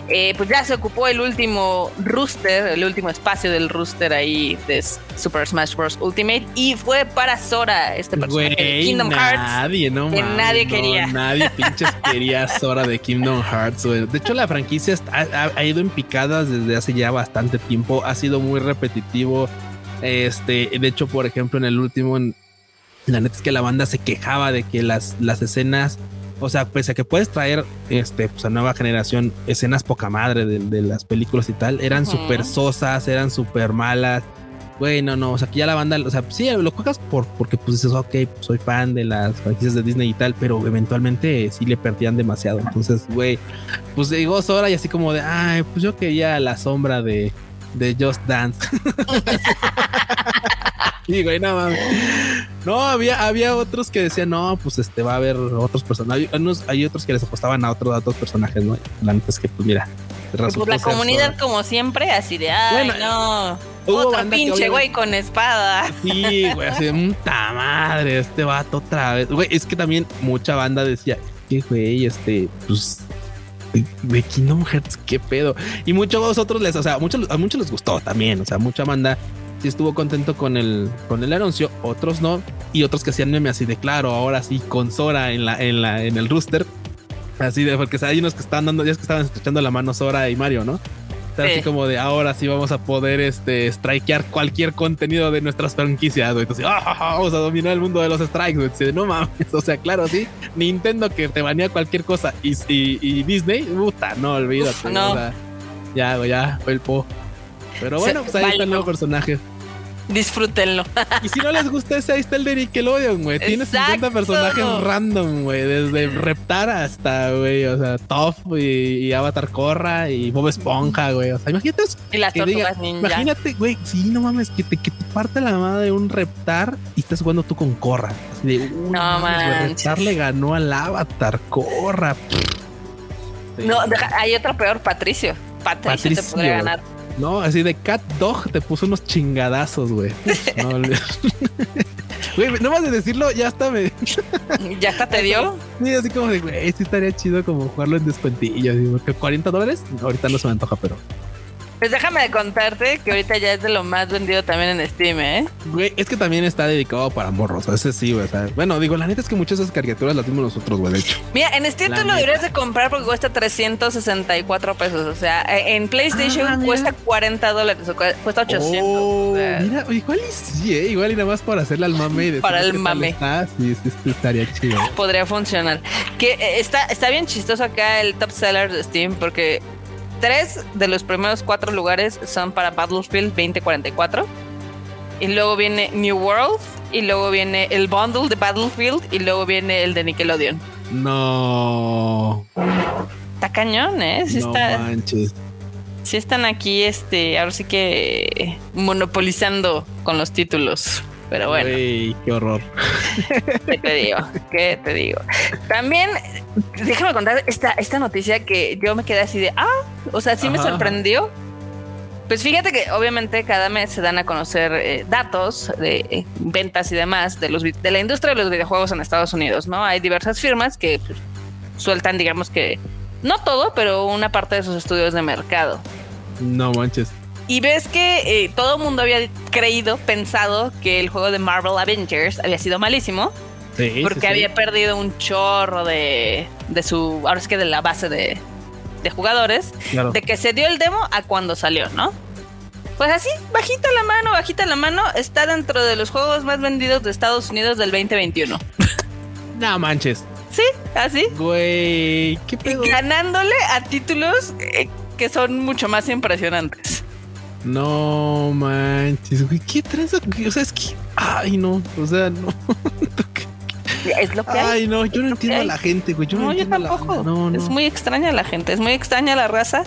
Eh, pues ya se ocupó el último rooster, el último espacio del rooster ahí de Super Smash Bros. Ultimate y fue para Sora, este personaje de Kingdom Hearts. nadie, no que nadie no, quería. nadie pinches quería Sora de Kingdom Hearts. De hecho, la franquicia ha ido en picadas desde hace ya bastante tiempo. Ha sido muy repetitivo. Este, de hecho, por ejemplo, en el último, en- la neta es que la banda se quejaba de que las, las escenas, o sea, pese a que puedes traer este, pues a nueva generación escenas poca madre de, de las películas y tal, eran Ujú. súper sosas, eran súper malas. Güey, no, no, o sea, que ya la banda, o sea, sí, lo juegas por, porque pues dices, ok, pues, soy fan de las franquicias de Disney y tal, pero eventualmente sí le perdían demasiado. Entonces, güey, pues llegó Sora y así como de, ay, pues yo quería la sombra de, de Just Dance. Sí, güey, no mames. No, había, había otros que decían, no, pues este va a haber otros personajes. Hay, unos- hay otros que les apostaban a otros, a otros personajes, ¿no? La neta es que, pues mira, Pues la comunidad, como siempre, así de, ay, Bueno, no. Otro pinche güey con espada. Sí, güey, así de puta madre, este vato otra vez. Güey, es que también mucha banda decía, que güey, este, pues. De Kingdom Hearts, qué pedo. Y muchos otros les, o sea, muchos, a muchos les gustó también. O sea, mucha banda sí estuvo contento con el, con el anuncio, otros no. Y otros que hacían meme así de claro, ahora sí, con Sora en la, en la, en el rooster. Así de, porque hay unos que estaban dando, ya es que estaban estrechando la mano Sora y Mario, ¿no? Sí. Así como de ahora sí vamos a poder este strikear cualquier contenido de nuestras franquicias, güey. Entonces, ah, vamos a dominar el mundo de los strikes, güey. De, no mames. O sea, claro, sí. Nintendo que te banea cualquier cosa y, y, y Disney, puta, no olvídate. Uf, no. o sea, ya, güey, ya fue el po. Pero bueno, pues ahí está el nuevo personaje. Disfrútenlo. Y si no les gusta ese, ahí está el de Nickelodeon, güey. Tiene 50 Exacto. personajes random, güey. Desde Reptar hasta, güey, o sea, Toph y, y Avatar Korra y Bob Esponja, güey. O sea, imagínate eso. Y las diga, tortugas ninja. Imagínate, güey, sí, no mames, que te, que te parte la madre un Reptar y estás jugando tú con. Así de, uy, No mames. Reptar le ganó al Avatar Korra. Sí. No, deja- hay otro peor, Patricio. Patricio, te Patricio. podría ganar. No, así de Cat Dog te puso unos chingadazos, güey. No. Güey, no más de decirlo, ya hasta me. ¿Ya hasta te dio? Sí, así como de, güey, sí estaría chido como jugarlo en descuentillo. así, Porque 40 dólares, ahorita no se me antoja, pero. Pues déjame de contarte que ahorita ya es de lo más vendido también en Steam, ¿eh? Güey, es que también está dedicado para morros. Ese sí, güey. sea, bueno, digo, la neta es que muchas de esas caricaturas las vimos nosotros, güey, de hecho. Mira, en Steam La tú lo deberías de comprar porque cuesta 364 pesos. O sea, eh, en PlayStation Ah, cuesta 40 dólares o cu- cuesta 800. Oh, o sea, mira, igual y sí, ¿eh? Igual y nada más para hacerle al mame y decir Para el mame. está, sí, sí, sí, estaría chido. podría funcionar. Que eh, está, está bien chistoso acá el top seller de Steam porque tres de los primeros cuatro lugares son para Battlefield 2044. Y luego viene New World. Y luego viene el bundle de Battlefield. Y luego viene el de Nickelodeon. No, Está cañón, ¿eh? Sí no está, manches. sí están aquí, este, ahora sí que monopolizando con los títulos. Pero bueno. qué horror. ¿Qué te digo? ¿Qué te digo? También, déjame contar esta, esta noticia que yo me quedé así de, ah, o sea, sí me sorprendió. Pues fíjate que obviamente cada mes se dan a conocer eh, datos de eh, ventas y demás de, los, de la industria de los videojuegos en Estados Unidos, ¿no? Hay diversas firmas que pues, sueltan, digamos que, no todo, pero una parte de sus estudios de mercado. No manches. Y ves que eh, todo el mundo había creído, pensado que el juego de Marvel Avengers había sido malísimo. Sí, porque había perdido un chorro de, de su, ahora es que de la base de, de jugadores, de que se dio el demo a cuando salió, ¿no? Pues así, bajita la mano, bajita la mano, está dentro de los juegos más vendidos de Estados Unidos del 2021. no manches. Sí, así. Güey, qué pedo. ganándole a títulos eh, que son mucho más impresionantes. No manches, güey, qué tranza. O sea, es que. Ay, no, o sea, no. es lo que hay. Ay, no, yo no entiendo a la gente, güey. Yo no, yo tampoco. No, no. Es muy extraña la gente, es muy extraña la raza.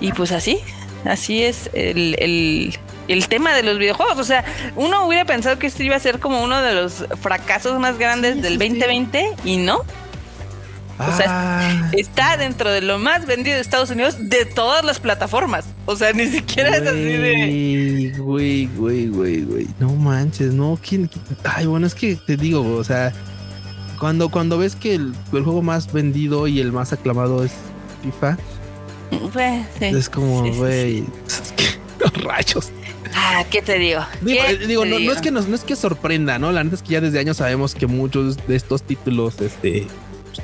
Y pues así, así es el, el, el tema de los videojuegos. O sea, uno hubiera pensado que esto iba a ser como uno de los fracasos más grandes del 2020 y no. O sea, ah. está dentro de lo más vendido de Estados Unidos de todas las plataformas. O sea, ni siquiera es así de. Güey, güey, güey, güey. No manches, no. ¿quién, Ay, bueno, es que te digo, o sea, cuando, cuando ves que el, juego más vendido y el más aclamado es FIFA, pues, es como, güey, rayos. Ah, ¿qué te digo? Digo, eh, no, es que no es que sorprenda, ¿no? La neta es que ya desde años sabemos que muchos de estos títulos, este,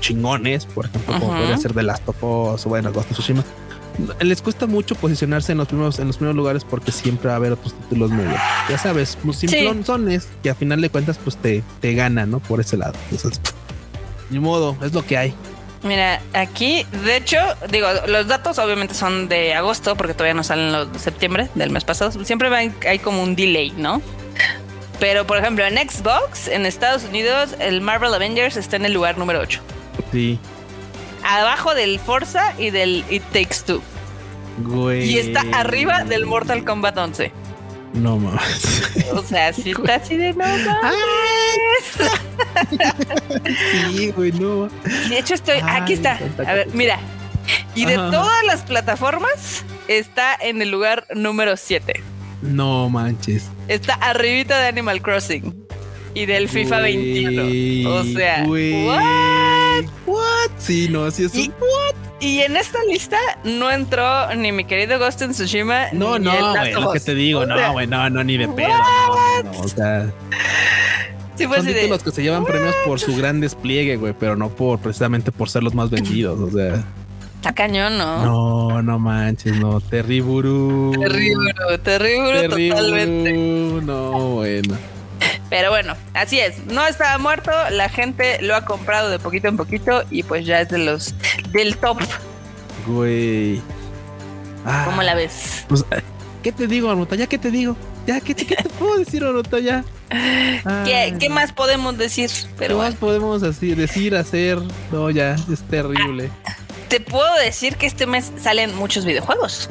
chingones, por ejemplo, como podría ser The Last of Us o bueno, Ghost of Tsushima, les cuesta mucho posicionarse en los primeros, en los primeros lugares porque siempre va a haber otros títulos muy Ya sabes, pues simplones que a final de cuentas, pues te, te ganan, ¿no? Por ese lado. Entonces, ni modo, es lo que hay. Mira, aquí, de hecho, digo, los datos obviamente son de agosto, porque todavía no salen los de septiembre del mes pasado. Siempre hay como un delay, ¿no? Pero, por ejemplo, en Xbox, en Estados Unidos, el Marvel Avengers está en el lugar número 8. Sí. Abajo del Forza y del It Takes Two. Güey. Y está arriba del Mortal Kombat 11. No mames. O sea, si está así de no sí, güey, no. De hecho, estoy. aquí está. A ver, mira. Y de todas las plataformas, está en el lugar número 7. No manches. Está arribita de Animal Crossing y del FIFA 21. O sea, what? What? Sí, no, así es. Y, what? y en esta lista no entró ni mi querido Ghost in Tsushima. No, no, güey, lo que te digo, no, güey, no, no, ni de pedo. No, o sea. Sí, pues son títulos que se llevan premios por su gran despliegue, güey, pero no por precisamente por ser los más vendidos, o sea. Está cañón, ¿no? No, no manches, no. Terriburu. Terriburu, terriburu, totalmente. No, bueno. Pero bueno, así es. No estaba muerto, la gente lo ha comprado de poquito en poquito y pues ya es de los del top. Güey. ¿Cómo la ves? Pues, ¿Qué te digo, Arnota? ¿Ya qué te digo? ¿Ya qué te, puedo decir, Arnota? Ya. ¿Qué, más podemos decir? Pero ¿Qué más podemos así, decir, hacer? No, ya, es terrible. Ah, te puedo decir que este mes salen muchos videojuegos.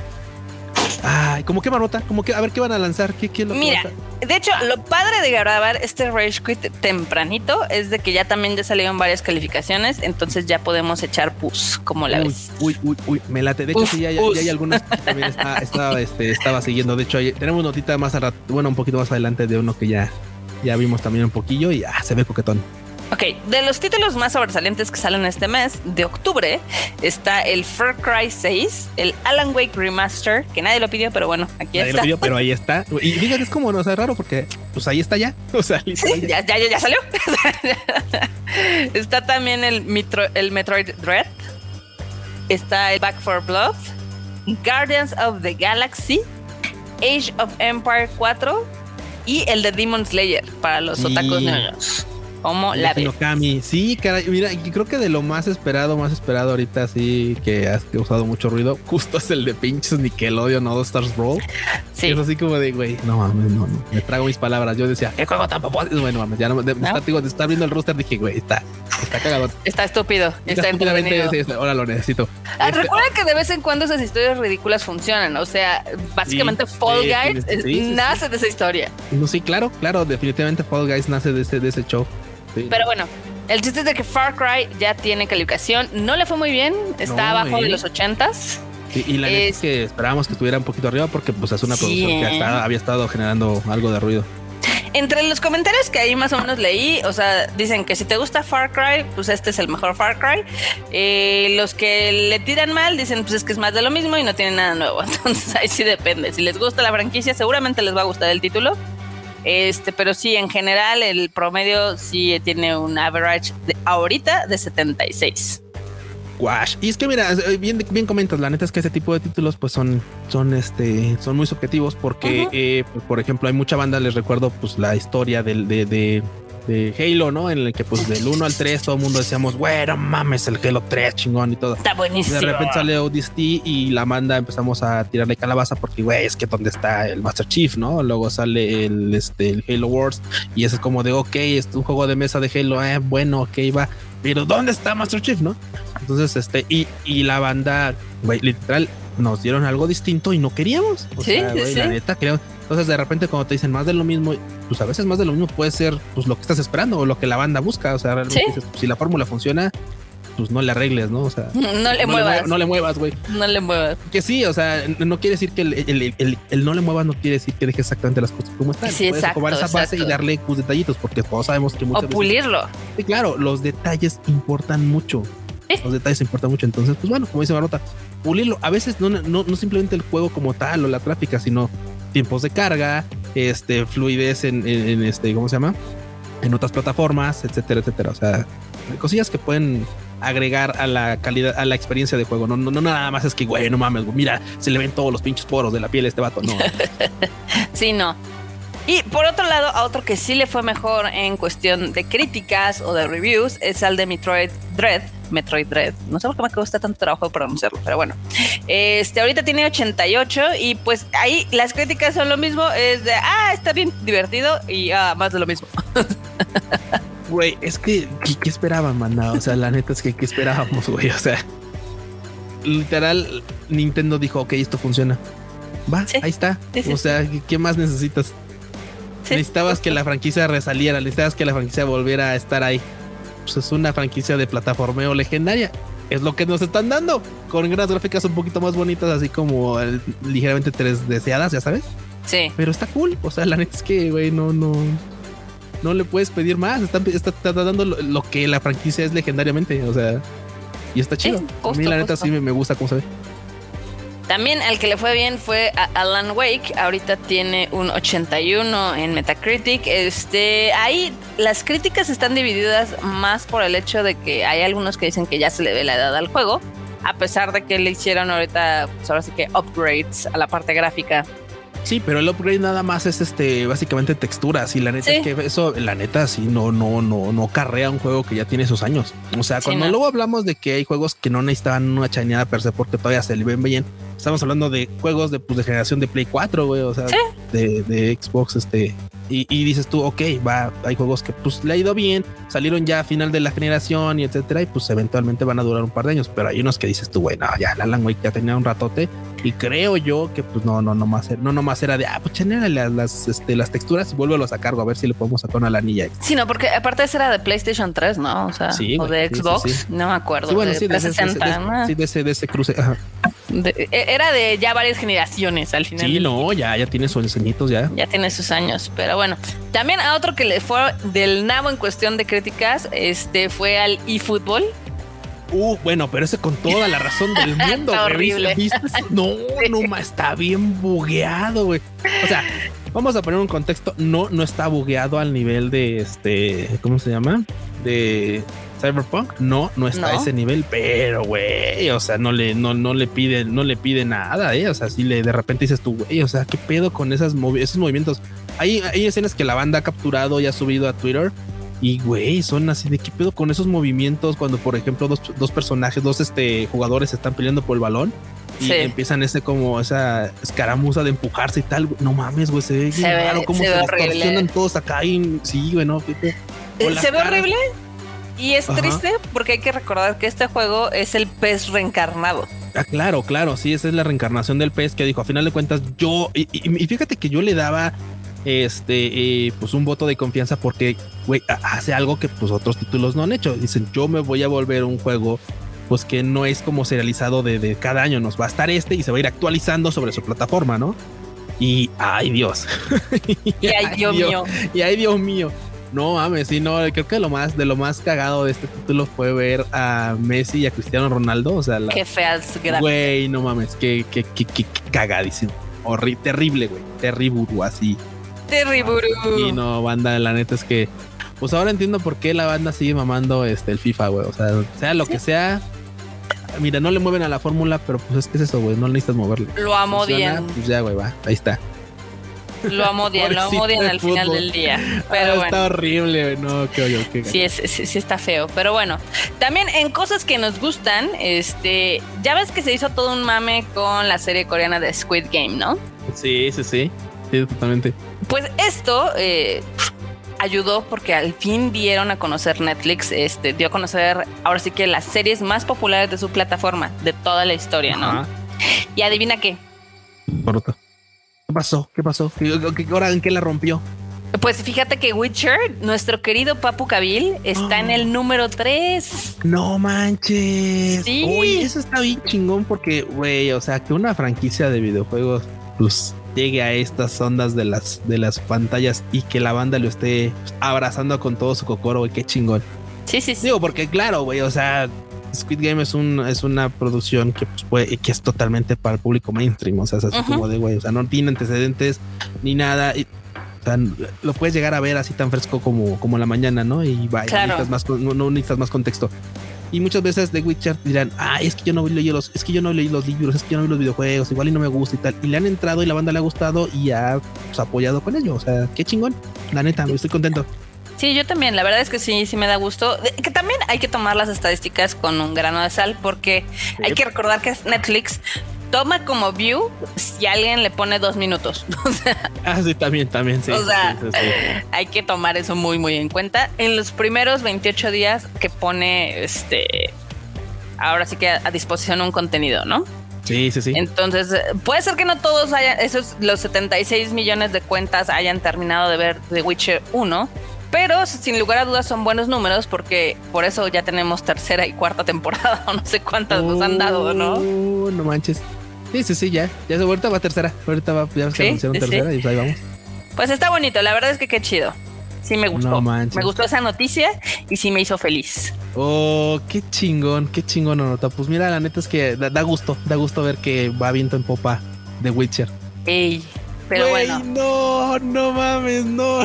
Ay, ¿cómo que marota? ¿Cómo que? A ver, ¿qué van a lanzar? ¿Qué, qué lo Mira, de hecho, lo padre de grabar este Rage Quit tempranito es de que ya también ya salieron varias calificaciones, entonces ya podemos echar pus, como la ves. Uy, uy, uy, me late. De hecho, sí, ya, hay algunas que también está, este, estaba siguiendo. De hecho, tenemos notita más a rato, bueno, un poquito más adelante de uno que ya, ya vimos también un poquillo y ah, se ve coquetón. Ok, de los títulos más sobresalientes que salen este mes de octubre está el Far Cry 6, el Alan Wake Remaster, que nadie lo pidió, pero bueno, aquí nadie está. Lo pidió, pero ahí está. Y fíjate, es como no o raro porque pues ahí está ya. O sea, ya. Ya, ya, salió. está también el, el Metroid Dread. Está el Back for Blood, Guardians of the Galaxy, Age of Empire 4 y el de Demon Slayer para los otacos niños. ¿Cómo la ves? Kami. Sí, caray, mira, creo que de lo más esperado, más esperado ahorita, sí, que ha causado mucho ruido, justo es el de pinches Nickelodeon o Stars Brawl. Sí. Es así como de, güey, no mames, no, no, me trago mis palabras. Yo decía, ¿qué juego tan Bueno, mames, ya no, de, ¿No? Está, de estar viendo el roster, dije, güey, está, está cagado. Está estúpido, está, está Sí, ahora lo necesito. Ah, este, recuerda que de vez en cuando esas historias ridículas funcionan, o sea, básicamente Fall Guys nace de esa historia. No, sí, claro, claro, definitivamente Fall Guys nace de ese, de ese show. Pero bueno, el chiste es de que Far Cry ya tiene calificación. No le fue muy bien, está abajo de ¿eh? los 80s. y la es... es que esperábamos que estuviera un poquito arriba porque pues es una producción que había estado generando algo de ruido. Entre los comentarios que ahí más o menos leí, o sea, dicen que si te gusta Far Cry, pues este es el mejor Far Cry. Eh, los que le tiran mal dicen pues es que es más de lo mismo y no tiene nada nuevo. Entonces ahí sí depende. Si les gusta la franquicia, seguramente les va a gustar el título. Este, pero sí, en general, el promedio sí tiene un average de ahorita de 76. Wash. Y es que mira, eh, bien, bien comentas, la neta es que ese tipo de títulos pues son, son, este, son muy subjetivos porque, eh, pues, por ejemplo, hay mucha banda, les recuerdo pues la historia del, de, de, de Halo, ¿no? En el que pues del 1 al 3 todo el mundo decíamos, bueno, mames, el Halo 3 chingón y todo. Está buenísimo. De repente sale ODST y la banda empezamos a tirarle calabaza porque, güey, es que donde está el Master Chief, ¿no? Luego sale el, este, el Halo Wars y es como de, ok, es un juego de mesa de Halo, eh, bueno, ok, va. Pero ¿dónde está Master Chief, no? Entonces, este, y, y la banda, güey, literal, nos dieron algo distinto y no queríamos. O sea, güey, la neta, queríamos entonces, de repente, cuando te dicen más de lo mismo, pues a veces más de lo mismo puede ser pues lo que estás esperando o lo que la banda busca. O sea, realmente pues, si la fórmula funciona, pues no le arregles, ¿no? O sea, no le muevas. no le muevas, güey. No le muevas. Que sí, o sea, no quiere decir que el, no le muevas no quiere decir que deje exactamente las cosas como están. Sí, Puedes exacto, esa base y darle tus detallitos, porque todos sabemos que muchas O pulirlo. sí, claro, los detalles importan mucho. Los detalles importan mucho. Entonces, pues bueno, como dice Marota, pulirlo. A veces no, no, no simplemente el juego como tal o la gráfica, sino tiempos de carga, este, fluidez en, este, ¿cómo se llama? En otras plataformas, etcétera, etcétera. O sea, cosillas que pueden agregar a la calidad, a la experiencia de juego. No, no, no nada más es que, güey, no mames, mira, se le ven todos los pinches poros de la piel a este vato. No. sí, no. Y por otro lado, a otro que sí le fue mejor en cuestión de críticas o de reviews es al de Metroid Dread. Metroid Dread. No sé por qué me cuesta tanto trabajo pronunciarlo, pero bueno. Este ahorita tiene 88 y pues ahí las críticas son lo mismo. Es de, ah, está bien divertido y ah, más de lo mismo. Güey, es que, ¿qué, esperaban, manda? O sea, la neta es que, ¿qué esperábamos, güey? O sea, literal, Nintendo dijo, ok, esto funciona. Va, ahí está. o sea, ¿qué más necesitas? Necesitabas que la franquicia resaliera, necesitabas que la franquicia volviera a estar ahí. Pues es una franquicia de plataformeo legendaria. Es lo que nos están dando. Con unas gráficas un poquito más bonitas, así como eh, ligeramente tres deseadas, ya sabes. Sí. Pero está cool. O sea, la neta es que, güey, no, no. No le puedes pedir más. Está, está, dando lo, que la franquicia es legendariamente. O sea, y está chido. a mí, la neta, sí me, me gusta cómo se ve. También al que le fue bien fue a Alan Wake. Ahorita tiene un 81 en Metacritic. Este, ahí las críticas están divididas más por el hecho de que hay algunos que dicen que ya se le ve la edad al juego, a pesar de que le hicieron ahorita, pues ahora sí que upgrades a la parte gráfica Sí, pero el upgrade nada más es este básicamente texturas y la neta es que eso, la neta sí no, no, no, no carrea un juego que ya tiene sus años. O sea, cuando luego hablamos de que hay juegos que no necesitaban una chañada per se porque todavía se le ven bien, estamos hablando de juegos de, pues, de generación de Play 4, güey, o sea, de, de, Xbox, este, y, y, dices tú, ok, va, hay juegos que pues le ha ido bien, salieron ya a final de la generación y etcétera, y pues eventualmente van a durar un par de años, pero hay unos que dices tú, güey, no, ya la Alan Wake ya tenía un ratote, y creo yo que pues no, no, no más, no nomás era de, ah, pues chanela las, este, las texturas y vuélvelos a cargo, a ver si le podemos sacar una lanilla. Sí, no, porque aparte esa era de PlayStation 3, ¿no? O sea, o de Xbox, no me acuerdo. Sí, bueno, sí, de, ese, de, ese, de ese cruce. Ajá. E, era de ya varias generaciones al final. Sí, no, ya, ya tiene sus añitos ya. Ya tiene sus años, pero bueno. También a otro que le fue del nabo en cuestión de críticas, este fue al eFootball. Uh, bueno, pero ese con toda la razón del mundo. horrible. No, no, está bien bugueado, güey. O sea, vamos a poner un contexto. No, no está bugueado al nivel de este, ¿cómo se llama? De Cyberpunk. No, no está a ese nivel, pero güey, o sea, no le, no, no le pide, no le pide nada, eh. O sea, si le de repente dices tú, güey, o sea, qué pedo con esas esos movimientos. Hay, hay escenas que la banda ha capturado y ha subido a Twitter Y güey, son así de qué pedo con esos movimientos cuando, por ejemplo, dos, dos personajes, dos este, jugadores están peleando por el balón y empiezan ese como esa escaramuza de empujarse y tal. No mames, güey, se ve se raro cómo se, distorsionan todos acá y sí, güey, no, eh, Se ve horrible y es triste porque hay que recordar que este juego es el pez reencarnado. Ah, claro, claro, sí, esa es la reencarnación del pez que dijo, a final de cuentas yo, y, fíjate que yo le daba este, eh, pues un voto de confianza porque, güey, hace algo que pues otros títulos no han hecho. Dicen, yo me voy a volver un juego pues que no es como serializado de, cada año, nos va a estar este y se va a ir actualizando sobre su plataforma, ¿no? Y ay Dios. y ay Dios, mío. Y ay Dios mío. No mames, sí, no, creo que lo más, de lo más cagado de este título fue ver a Messi y a Cristiano Ronaldo. O sea, la, qué feas Güey, no mames, qué, qué, qué, qué, cagadísimo. Horrible, terrible, güey. Terrible, así. Y no, banda, la neta es que. Pues ahora entiendo por qué la banda sigue mamando este el FIFA, güey. O sea, sea lo que sea, mira, no le mueven a la fórmula, pero pues es que es eso, güey, no necesitas moverle. Lo amodian. Pues ya, güey, va, ahí está. Lo amodian, lo amodian al final del día. Pero ah, bueno. Está horrible, no, qué oye, qué sí, es, sí, está feo. Pero bueno, también en cosas que nos gustan, este, ya ves que se hizo todo un mame con la serie coreana de Squid Game, ¿no? Sí, sí, sí. Sí, totalmente. Pues esto, eh, ayudó porque al fin dieron a conocer Netflix, este, dio a conocer ahora sí que las series más populares de su plataforma, de toda la historia, ¿no? Y adivina qué. ¿Qué pasó? ¿Qué pasó? ¿Qué, ahora en qué la rompió? Pues fíjate que Witcher, nuestro querido Papu Kabil, está en el número 3. No manches. Sí. eso está bien chingón porque, güey, o sea, que una franquicia de videojuegos, pues llegue a estas ondas de las, de las pantallas y que la banda lo esté abrazando con todo su cocoro, güey, qué chingón. Sí, sí, sí. Digo, porque claro, güey, o sea, Squid Game es un es una producción que pues, puede, que es totalmente para el público mainstream, o sea, es así como de güey, o sea, no tiene antecedentes ni nada. Y, o sea, lo puedes llegar a ver así tan fresco como, como la mañana, ¿no? Y más, no, no necesitas más contexto. Y muchas veces de Witcher dirán, ah, es que yo no leí los, es que yo no leí los libros, es que yo no vi los videojuegos, igual y no me gusta y tal. Y le han entrado y la banda le ha gustado y ha pues, apoyado con ello. O sea, qué chingón. La neta, estoy contento. Sí, yo también. La verdad es que sí, sí me da gusto. Que también hay que tomar las estadísticas con un grano de sal, porque hay que recordar que Netflix toma como view si alguien le pone dos minutos. ah, sí, también, también, sí. O sea, hay que tomar eso muy, muy en cuenta. En los primeros 28 días que pone este, ahora sí que a, disposición un contenido, ¿no? Sí, sí, sí. Entonces, puede ser que no todos hayan, esos, los 76 millones de cuentas hayan terminado de ver The Witcher 1, pero sin lugar a dudas son buenos números porque por eso ya tenemos tercera y cuarta temporada o no sé cuántas nos han dado, ¿no? Uh, no manches. Sí, sí, sí, ya. Ya ahorita va tercera. Ahorita va, ya se anunciaron tercera y ahí vamos. Pues está bonito, la verdad es que qué chido. Sí me gustó. me gustó esa noticia y sí me hizo feliz. Oh, qué chingón, qué chingón nota. Pues mira, la neta es que da, gusto, da gusto ver que va viento en popa de Witcher. Ey, pero bueno. No, no mames, no.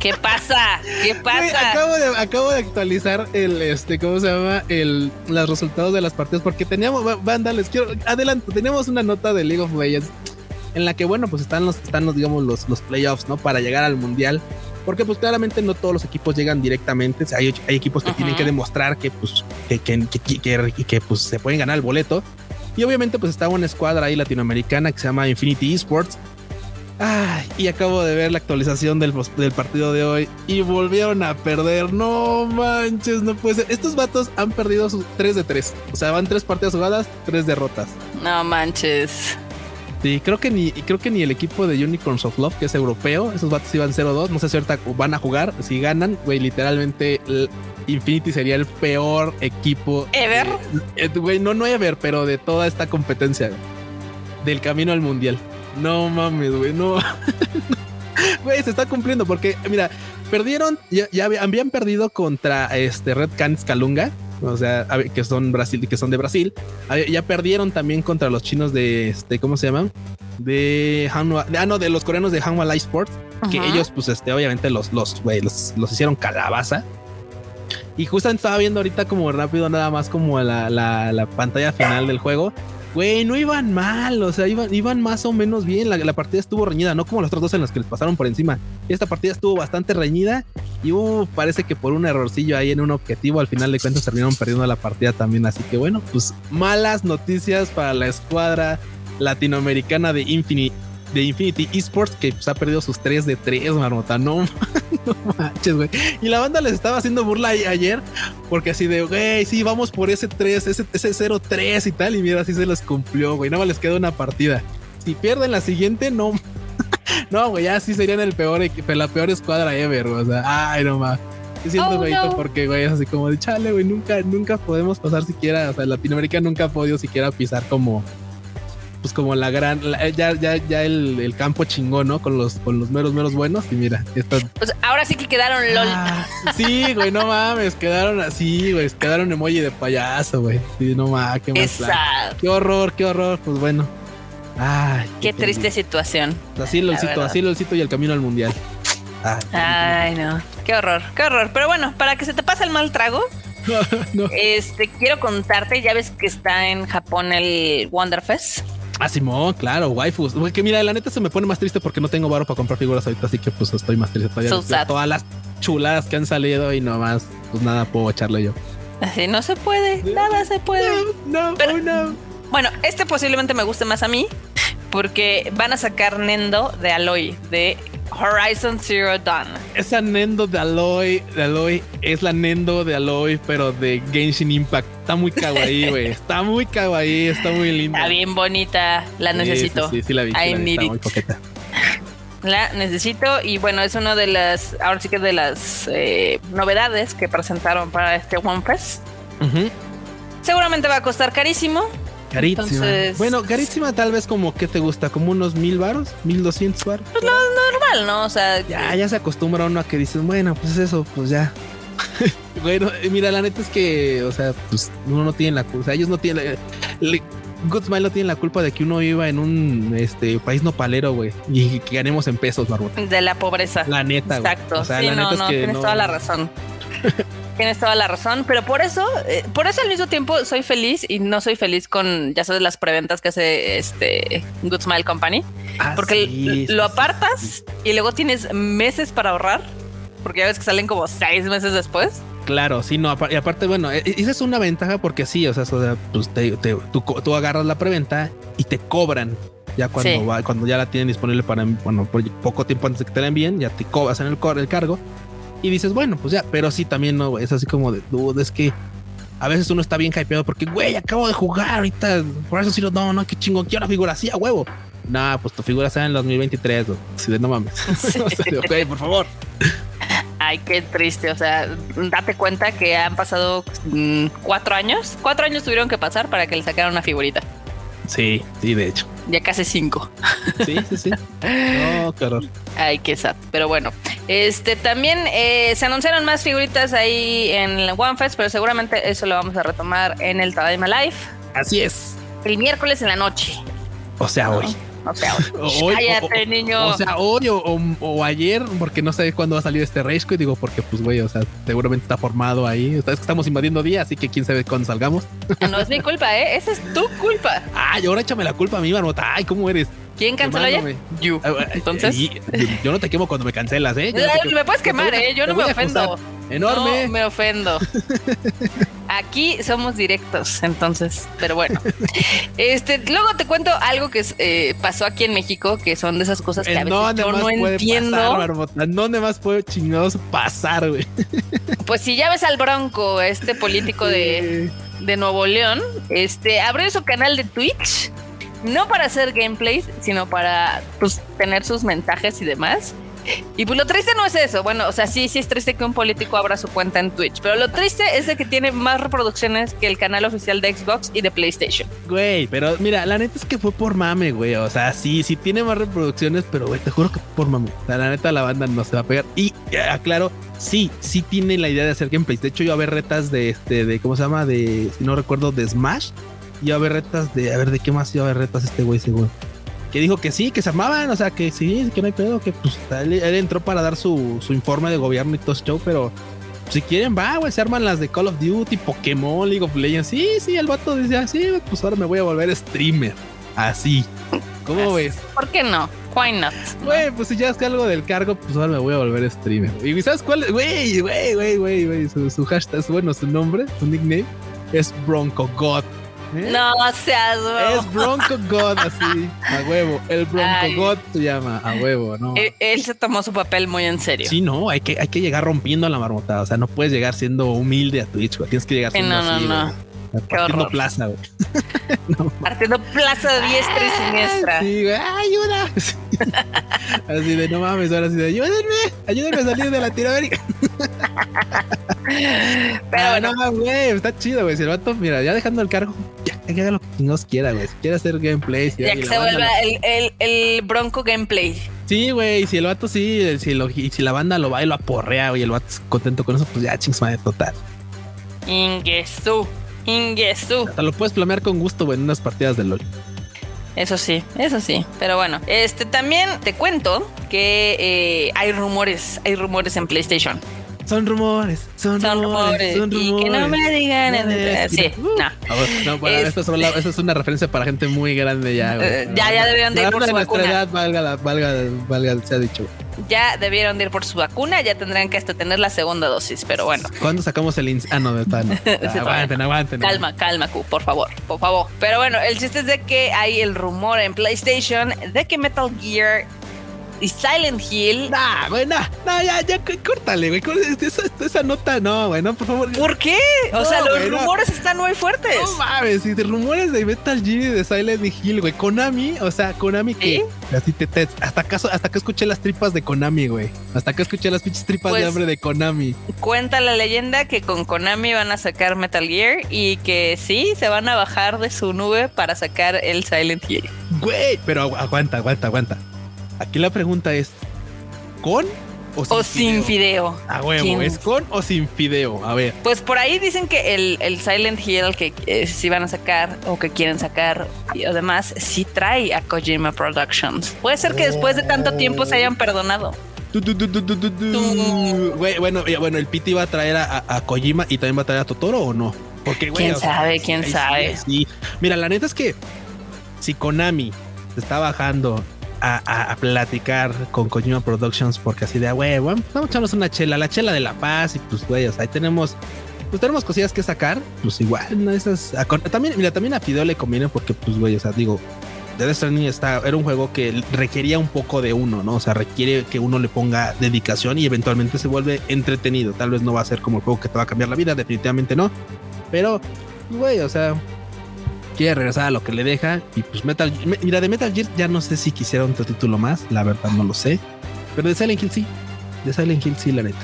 ¿Qué pasa? ¿Qué pasa? acabo, de, acabo de actualizar el, este, ¿cómo se llama? El, los resultados de las partidas porque teníamos, banda, les quiero, adelante, tenemos una nota de League of Legends en la que, bueno, pues están los, están los, digamos, los, los playoffs, ¿no? Para llegar al mundial. Porque pues claramente no todos los equipos llegan directamente. hay, hay, equipos que tienen que demostrar que pues que, que, que, que, pues se pueden ganar el boleto. Y obviamente pues estaba una escuadra ahí latinoamericana que se llama Infinity Esports Ay, y acabo de ver la actualización del, del, partido de hoy y volvieron a perder. No manches, no puede ser. Estos vatos han perdido sus 3 de 3. O sea, van 3 partidas jugadas, 3 derrotas. No manches. Sí, creo que ni creo que ni el equipo de Unicorns of Love, que es europeo, esos vatos iban 0-2. No sé si ahorita van a jugar. Si ganan, güey, literalmente Infinity sería el peor equipo. ¿Ever? Eh, güey, no, no ever, pero de toda esta competencia. Del camino al mundial. No mames, güey, no. Güey, se está cumpliendo porque, mira, perdieron, ya, habían perdido contra este Red Canids Calunga, o sea, que son Brasil, que son de Brasil. Ya perdieron también contra los chinos de este, ¿cómo se llaman? De Hanwha, ah, no, de los coreanos de Hanwha Light Sports, que ellos, pues, este, obviamente los, los, güey, los, hicieron calabaza. Y justamente estaba viendo ahorita como rápido nada más como la, la, la pantalla final del juego Güey, no iban mal, o sea, iban, iban más o menos bien. La, partida estuvo reñida, no como las otras dos en las que les pasaron por encima. Esta partida estuvo bastante reñida y uh, parece que por un errorcillo ahí en un objetivo, al final de cuentas terminaron perdiendo la partida también. Así que bueno, pues malas noticias para la escuadra latinoamericana de Infinity de Infinity Esports que pues, ha perdido sus 3 de 3, marmota. No, no manches, güey. Y la banda les estaba haciendo burla ayer porque así de, güey, sí, vamos por ese 3, ese, ese 0-3 y tal. Y mira, así se los cumplió, güey. Nada más les queda una partida. Si pierden la siguiente, no. no, güey, ya sí serían el peor, la peor escuadra ever, güey. O sea, ay, no más. siento, güey, oh, porque, güey, es así como de chale, güey, nunca, nunca podemos pasar siquiera, o sea, Latinoamérica nunca ha podido siquiera pisar como pues como la gran, ya, ya, ya el, el, campo chingón, ¿no? Con los, con los meros, meros buenos. Y mira, Pues ahora sí que quedaron LOL. Ah, sí, güey, no mames, quedaron así, güey, quedaron emoji de payaso, güey. Sí, no mames, qué más. Qué horror, qué horror, pues bueno. Ay, qué, triste situación. Así lolcito, así lolcito y el camino al mundial. Ay, no, qué horror, qué horror. Pero bueno, para que se te pase el mal trago, Este, quiero contarte, ya ves que está en Japón el Wonderfest. Ah, Simón, claro, waifus. Que mira, la neta se me pone más triste porque no tengo varo para comprar figuras ahorita, así que pues estoy más triste todavía. todas las chuladas que han salido y nomás, pues nada puedo echarle yo. Así no se puede, nada se puede. No, no, no. Bueno, este posiblemente me guste más a mí porque van a sacar Nendo de Aloy, de Horizon Zero Dawn. Esa Nendo de Aloy, de Aloy es la Nendo de Aloy, pero de Genshin Impact. Está muy kawaii, güey. Está muy kawaii, está muy linda. Está bien bonita, la necesito. Sí, sí, la vi. I need Muy poqueta. La necesito y bueno, es una de las, ahora sí que de las eh, novedades que presentaron para este One Fest. Seguramente va a costar carísimo, Carísima. bueno, carísima tal vez como que te gusta, como unos mil varos, mil doscientos varos. Pues lo normal, ¿no? O sea, ya, ya se acostumbra uno a que dices, bueno, pues eso, pues ya. bueno, mira, la neta es que, o sea, pues uno no tiene la culpa, o sea, ellos no tienen la, Good Smile no tiene la culpa de que uno viva en un este país nopalero, güey, y que ganemos en pesos, barbota. De la pobreza. La neta, Exacto. O sea, la neta es que tienes toda la razón. Tienes toda la razón, pero por eso, eh, por eso al mismo tiempo soy feliz y no soy feliz con, ya sabes, las preventas que hace este Good Smile Company, ah, porque lo apartas y luego tienes meses para ahorrar, porque ya ves que salen como seis meses después. Claro, sí, no, y aparte, bueno, e, e, esa es una ventaja porque sí, o sea, pues tú, agarras la preventa y te cobran ya cuando va, cuando ya la tienen disponible para, bueno, poco tiempo antes de que te la envíen, ya te cobras en el, el cargo y dices, bueno, pues ya, pero sí también no, es así como de duda, es que a veces uno está bien hypeado porque, güey, acabo de jugar ahorita, por eso sí, no, no, qué chingón, quiero una figura así a huevo. Nah, pues tu figura sea en el 2023, así de no mames. por favor. Ay, qué triste. O sea, date cuenta que han pasado mm, cuatro años. Cuatro años tuvieron que pasar para que le sacaran una figurita. Sí, sí, de hecho. Ya casi cinco. Sí, sí, sí. No, qué horror. Ay, qué sad. Pero bueno, este también eh, se anunciaron más figuritas ahí en el OneFest, pero seguramente eso lo vamos a retomar en el Tadaima Live. Así es. El miércoles en la noche. O sea, hoy. O sea, hoy. Cállate, niño. O sea, hoy o, ayer, porque no sé cuándo va a salir este Reisco. Y digo, porque, pues, güey, o sea, seguramente está formado ahí. Es que estamos invadiendo día, así que quién sabe cuándo salgamos. No es mi culpa, ¿eh? Esa es tu culpa. Ay, ahora échame la culpa a mí, Marmota. Ay, ¿cómo eres? ¿Quién canceló ya? You. Ah, Entonces. yo no te quemo cuando me cancelas, ¿eh? me puedes quemar, ¿eh? Yo no me ofendo. Enorme. No me ofendo. Aquí somos directos, entonces, pero bueno. Este, luego te cuento algo que eh, pasó aquí en México, que son de esas cosas que a veces yo no entiendo. Pasar, ¿Dónde más puede chingados pasar, güey? Pues si ya ves al Bronco, este político de, de Nuevo León, este abrió su canal de Twitch, no para hacer gameplays, sino para pues, tener sus mensajes y demás. Y pues lo triste no es eso. Bueno, o sea, sí, sí es triste que un político abra su cuenta en Twitch, pero lo triste es de que tiene más reproducciones que el canal oficial de Xbox y de PlayStation. Güey, pero mira, la neta es que fue por mame, güey. O sea, sí, sí tiene más reproducciones, pero güey, te juro que por mame. O sea, la neta la banda no se va a pegar. Y aclaro, sí, sí tiene la idea de hacer gameplays. De hecho, yo a ver retas de este, de cómo se llama, de si no recuerdo, de Smash. Y a ver retas de, a ver, de qué más iba a ver retas este güey, seguro que dijo que sí, que se amaban, o sea, que sí, que no hay pedo, que pues él, entró para dar su, su, informe de gobierno y todo ese show, pero si quieren, va, güey, se arman las de Call of Duty, Pokémon, League of Legends. Sí, sí, el vato dice así, pues ahora me voy a volver streamer. Así. ¿Cómo ves? ¿Por qué no? Why not? Güey, pues si ya es que algo del cargo, pues ahora me voy a volver streamer. ¿Y sabes cuál? Güey, güey, güey, güey, güey. Su, su hashtag, bueno, su nombre, su nickname es Bronco God. ¿Eh? No seas Es Bronco God, así, a huevo. El Bronco God se llama, a huevo, ¿no? Él, se tomó su papel muy en serio. Sí, no, hay que, hay que llegar rompiendo la marmotada. O sea, no puedes llegar siendo humilde a Twitch, güey. Tienes que llegar siendo no, así, no, no. Partiendo plaza, güey. Partiendo plaza diestra y siniestra. Sí, güey, ayuda. así de no mames, ahora sí de ayúdenme, ayúdenme a salir de Latinoamérica. Pero ah, bueno, no, güey, está chido, güey. Si el vato, mira, ya dejando el cargo, que haga lo que nos quiera, güey. Si quiere hacer gameplay, ya que se vuelva el, el, el, bronco gameplay. Sí, güey, si el vato sí, si, lo, si la banda lo va y lo aporrea, güey, el vato es contento con eso, pues ya chings madre total. Ingesu. Ingesu. Hasta lo puedes flamear con gusto, güey, en unas partidas de LOL. Eso sí, eso sí. Pero bueno, este también te cuento que eh, hay rumores, hay rumores en PlayStation. Son rumores, son, rumores, Son rumores. Y que no me digan. sí, no. no bueno, es, esto, es, es, una referencia para gente muy grande ya. Eh, ya, ya debieron de ir por su vacuna. Edad, valga, valga, valga, se ha dicho. Ya debieron de ir por su vacuna, ya tendrán que hasta tener la segunda dosis, pero bueno. ¿Cuándo sacamos el Ah, no, está, no. aguanten, aguanten. Calma, calma, Q, por favor, por favor. Pero bueno, el chiste es de que hay el rumor en PlayStation de que Metal Gear y Silent Hill. Nah, güey, nah, ya, ya, córtale, güey. Esa, esa, nota, no, güey, no, por favor. ¿Por qué? O sea, los rumores están muy fuertes. No mames, y de rumores de Metal Gear y de Silent Hill, güey. Konami, o sea, Konami que así te, te, hasta acaso, hasta que escuché las tripas de Konami, güey. Hasta que escuché las pinches tripas de pues, hambre de Konami. Cuenta la leyenda que con Konami van a sacar Metal Gear y que sí, se van a bajar de su nube para sacar el Silent Hill. Güey, pero aguanta, aguanta, aguanta. Aquí la pregunta es: ¿con o sin, fideo? A huevo, ¿es con o sin fideo? A ver. Pues por ahí dicen que el, Silent Hill que eh, sí van a sacar o que quieren sacar y además sí trae a Kojima Productions. Puede ser que después de tanto tiempo se hayan perdonado. bueno, bueno, el Piti va a traer a, Kojima y también va a traer a Totoro o no? Porque, quién sabe, quién sabe. Sí, Mira, la neta es que si Konami se está bajando a, platicar con Kojima Productions porque así de, ah, güey, vamos a echarnos una chela, la chela de la paz y pues, güey, o sea, ahí tenemos, pues tenemos cosillas que sacar, pues igual, ¿no? Esas, también, mira, también a Fideo le conviene porque, pues, güey, o sea, digo, Death Stranding era un juego que requería un poco de uno, ¿no? O sea, requiere que uno le ponga dedicación y eventualmente se vuelve entretenido. Tal vez no va a ser como el juego que te va a cambiar la vida, definitivamente no. Pero, güey, o sea, quiere regresar a lo que le deja. Y pues Metal mira, de Metal Gear ya no sé si quisiera otro título más, la verdad no lo sé. Pero de Silent Hill sí, de Silent Hill sí, la neta.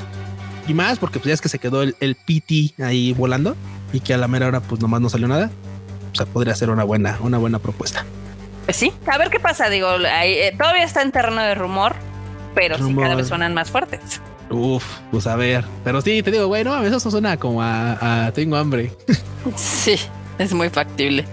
Y más porque pues ya es que se quedó el, el PT ahí volando y que a la mera hora pues nomás no salió nada. O sea, podría ser una buena, una buena propuesta. Pues sí, a ver qué pasa. Digo, eh, todavía está en terreno de rumor, pero sí cada vez suenan más fuertes. Uf, pues a ver. Pero sí, te digo, bueno, eso suena como a tengo hambre. sí, es muy factible.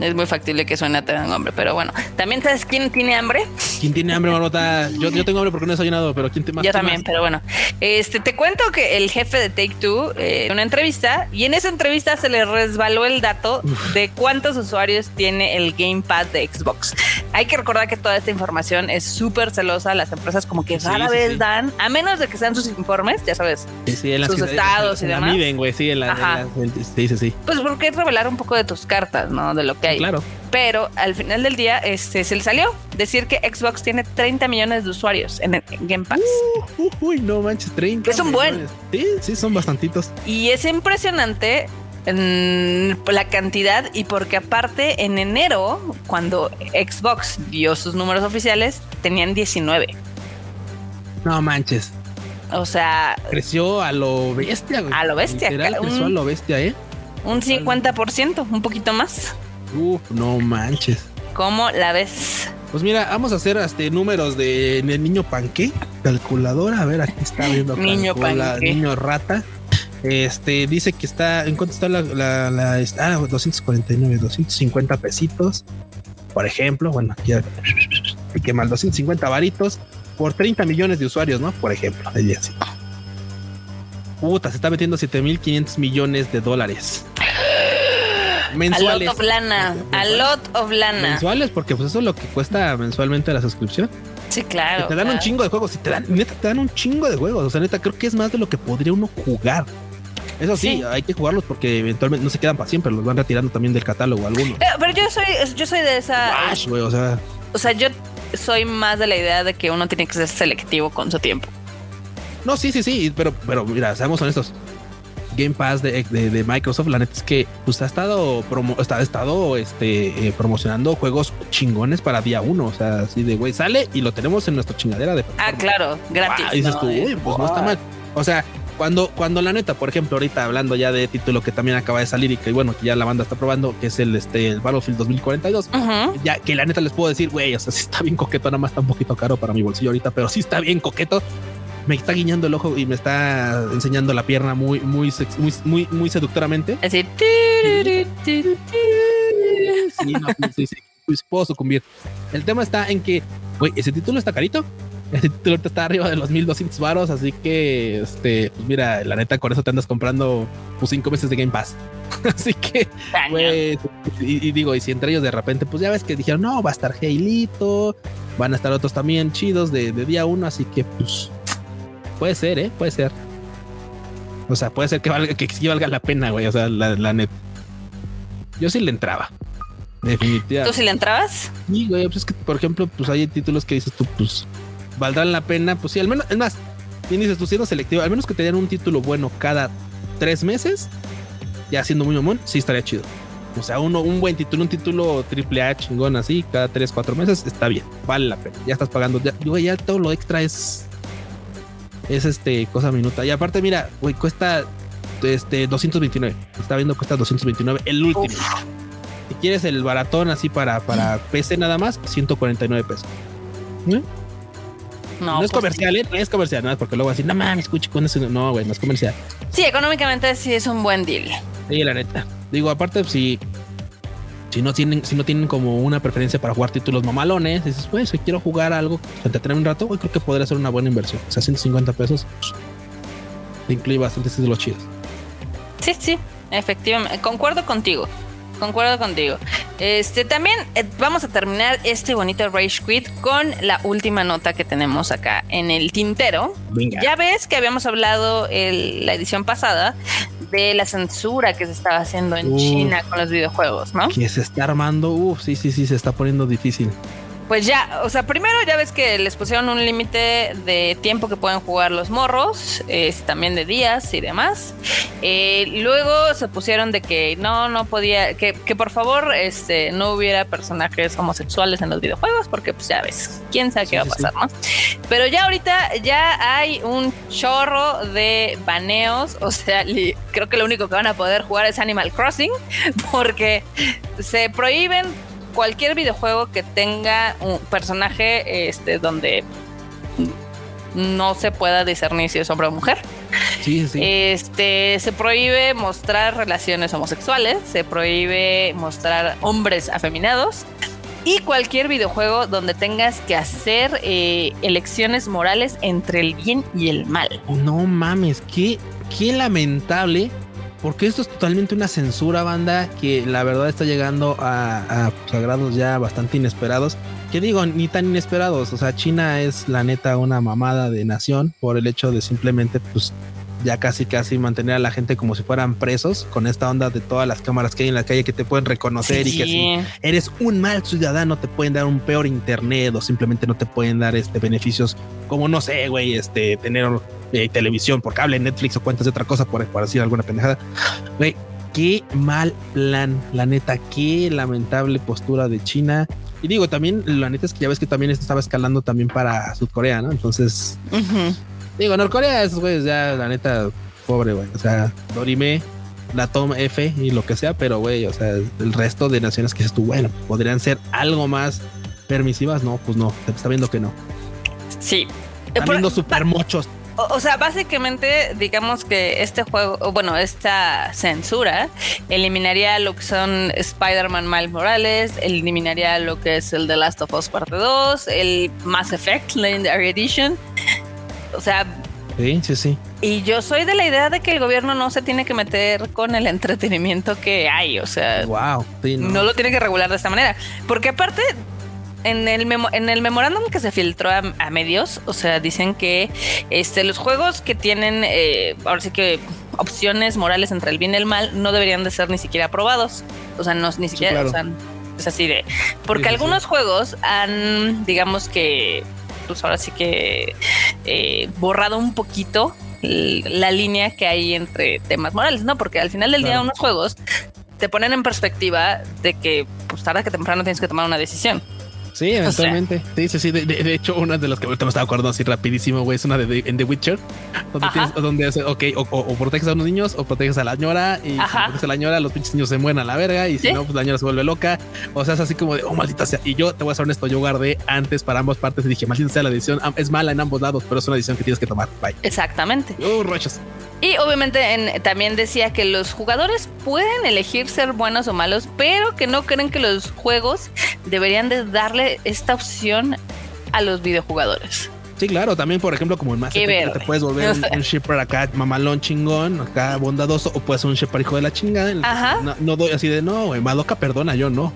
Es muy factible que suene a tener hambre, pero bueno. ¿También sabes quién tiene hambre? ¿Quién tiene hambre, Marmota? Yo, yo tengo hambre porque no he desayunado, pero ¿quién te más? Yo también, pero bueno. Este, te cuento que el jefe de Take Two, eh, una entrevista, y en esa entrevista se le resbaló el dato de cuántos usuarios tiene el Gamepad de Xbox. Hay que recordar que toda esta información es súper celosa. Las empresas como que rara vez dan, a menos de que sean sus informes, ya sabes, sus estados y demás. Miden, güey, sí, en la, sí, sí, sí. Pues porque revelar un poco de tus cartas, ¿no? De lo que Claro. Pero al final del día este, se le salió decir que Xbox tiene 30 millones de usuarios en Game Pass. Uh, uy, no manches, 30. Es un buen. Sí, sí, son bastantitos. Y es impresionante la cantidad y porque aparte en enero, cuando Xbox dio sus números oficiales, tenían 19. No manches. O sea... Creció a lo bestia, A lo bestia. creció a lo bestia, ¿eh? Un 50%, un poquito más. Uf, no manches. ¿Cómo la ves? Pues mira, vamos a hacer este números de, niño panque, calculadora. A ver, aquí está viendo niño panque. Niño rata. Este dice que está, ¿en cuánto está la, la, la ah, 249, 250 pesitos, por ejemplo. Bueno, aquí que mal 250 varitos por 30 millones de usuarios, ¿no? Por ejemplo, así. Puta, se está metiendo 7500 millones de dólares. Mensuales. A lot of lana. A lot of lana. Mensuales, porque pues eso es lo que cuesta mensualmente la suscripción. Sí, claro. te dan un chingo de juegos. Si te dan, neta, te dan un chingo de juegos. O sea, neta, creo que es más de lo que podría uno jugar. Eso sí, hay que jugarlos porque eventualmente no se quedan para siempre, los van retirando también del catálogo algunos. Pero, yo soy, yo soy de esa. o sea. O sea, yo soy más de la idea de que uno tiene que ser selectivo con su tiempo. No, sí, sí, sí, pero, pero mira, seamos honestos. Game Pass de, de, Microsoft, la neta es que pues, ha estado promo, ha estado este, eh, promocionando juegos chingones para día uno. O sea, así de güey, sale y lo tenemos en nuestra chingadera de. Ah, claro, gratis. y dices tú, uy, pues no está mal. O sea, cuando, cuando la neta, por ejemplo, ahorita hablando ya de título que también acaba de salir y que bueno, que ya la banda está probando, que es el, este, el Battlefield 2042, ya que la neta les puedo decir, güey, o sea, sí está bien coqueto, nada más está un poquito caro para mi bolsillo ahorita, pero sí está bien coqueto me está guiñando el ojo y me está enseñando la pierna muy, muy, muy, muy, muy seductoramente. Así. Sí, no, sí, sí, pues puedo sucumbir. El tema está en que, güey, ese título está carito. Ese título está arriba de los 1200 varos, así que, este, pues mira, la neta, con eso te andas comprando pues cinco meses de Game Pass. así que, güey, y, digo, y si entre ellos de repente, pues ya ves que dijeron, no, va a estar Heilito, van a estar otros también chidos de, de día uno, así que, pues, Puede ser, ¿eh? Puede ser. O sea, puede ser que valga, que sí valga la pena, güey. O sea, la, la net. Yo sí le entraba. Definitivamente. ¿Tú sí le entrabas? Sí, güey. Pues es que, por ejemplo, pues hay títulos que dices tú, pues valdrán la pena. Pues sí, al menos, es más, bien dices tú siendo selectivo, al menos que te den un título bueno cada tres meses, ya siendo muy mamón, sí estaría chido. O sea, uno, un buen título, un título triple A chingón así, cada tres, cuatro meses, está bien, vale la pena. Ya estás pagando, ya, güey, ya todo lo extra es es este cosa minuta. Y aparte, mira, güey, cuesta este 229. Está viendo cuesta 229 el último. Si quieres el baratón así para, para PC nada más, 149 pesos. ¿Eh? No, no, es pues comercial, ¿eh? No es comercial, no es porque luego así, no mames, escuche con eso. No, güey, no es comercial. Sí, económicamente sí es un buen deal. Sí, la neta. Digo, aparte, si si no tienen, si no tienen como una preferencia para jugar títulos mamalones, dices, pues, si quiero jugar algo, tener un rato, creo que podría ser una buena inversión. O sea, 150 pesos pues, te incluye bastantes de los chidos. Sí, sí, efectivamente. Concuerdo contigo. Concuerdo contigo. Este también eh, vamos a terminar este bonito Rage Quit con la última nota que tenemos acá en el tintero. Ya ves que habíamos hablado en la edición pasada de la censura que se estaba haciendo en China con los videojuegos, ¿no? Que se está armando, uff, sí, sí, sí, se está poniendo difícil pues ya, o sea, primero ya ves que les pusieron un límite de tiempo que pueden jugar los morros, también de días y demás. Eh, luego se pusieron de que no, no podía, que, que, por favor este, no hubiera personajes homosexuales en los videojuegos, porque pues ya ves, quién sabe qué va a pasar, ¿no? Pero ya ahorita ya hay un chorro de baneos, o sea, creo que lo único que van a poder jugar es Animal Crossing, porque se prohíben cualquier videojuego que tenga un personaje este, donde no se pueda discernir si es hombre o mujer. Sí, sí. Este, se prohíbe mostrar relaciones homosexuales, se prohíbe mostrar hombres afeminados y cualquier videojuego donde tengas que hacer eh, elecciones morales entre el bien y el mal. No mames, qué, qué lamentable porque esto es totalmente una censura, banda, que la verdad está llegando a, pues, grados ya bastante inesperados. Que digo, ni tan inesperados. O sea, China es la neta una mamada de nación por el hecho de simplemente, pues, ya casi casi mantener a la gente como si fueran presos con esta onda de todas las cámaras que hay en la calle que te pueden reconocer y que si eres un mal ciudadano te pueden dar un peor internet o simplemente no te pueden dar este beneficios como no sé, güey, este tener eh, televisión por cable, Netflix o cuentas de otra cosa por, por decir alguna pendejada. Güey, qué mal plan, la neta, qué lamentable postura de China. Y digo, también la neta es que ya ves que también esto estaba escalando también para Sudcorea, ¿no? Entonces, Digo, Norcorea, esos güeyes ya, la neta, pobre, güey. O sea, Dorime, la toma F y lo que sea, pero güey, o sea, el resto de naciones que dices tú, bueno, podrían ser algo más permisivas, no, pues no, se está viendo que no. Sí. Están viendo super muchos. O, sea, básicamente, digamos que este juego, bueno, esta censura eliminaría lo que son Spider-Man Miles Morales, eliminaría lo que es el The Last of Us Parte 2, el Mass Effect Legendary Edition o sea, Sí, sí, sí. Y yo soy de la idea de que el gobierno no se tiene que meter con el entretenimiento que hay, o sea, wow, no. lo tiene que regular de esta manera, porque aparte en el, en el memorándum que se filtró a, medios, o sea, dicen que este, los juegos que tienen, eh, ahora sí que opciones morales entre el bien y el mal, no deberían de ser ni siquiera aprobados. O sea, no, ni siquiera, o sea, es así de... Porque algunos juegos han, digamos que, pues ahora sí que eh, borrado un poquito la línea que hay entre temas morales, ¿no? Porque al final del día unos juegos te ponen en perspectiva de que pues tarde que temprano tienes que tomar una decisión. Sí, eventualmente. sí, sí, sí. De, hecho, una de las que ahorita me estaba acordando así rapidísimo, güey, es una de, en The Witcher, donde tienes, donde hace, ok, o, proteges a unos niños o proteges a la ñora y si proteges a la ñora, los pinches niños se mueren a la verga y si no, pues la ñora se vuelve loca. O sea, es así como de, oh, maldita sea. Y yo te voy a ser honesto, yo guardé antes para ambas partes y dije, maldita sea la decisión, es mala en ambos lados, pero es una decisión que tienes que tomar. Bye. Exactamente. Oh, rochas. Y obviamente también decía que los jugadores pueden elegir ser buenos o malos, pero que no creen que los juegos deberían de darle esta opción a los videojugadores. Sí, claro, también por ejemplo como en Mass Effect te puedes volver un, shipper acá mamalón chingón, acá bondadoso, o puedes ser un shipper hijo de la chingada. Ajá. No, doy así de no, güey, Madoka perdona, yo no.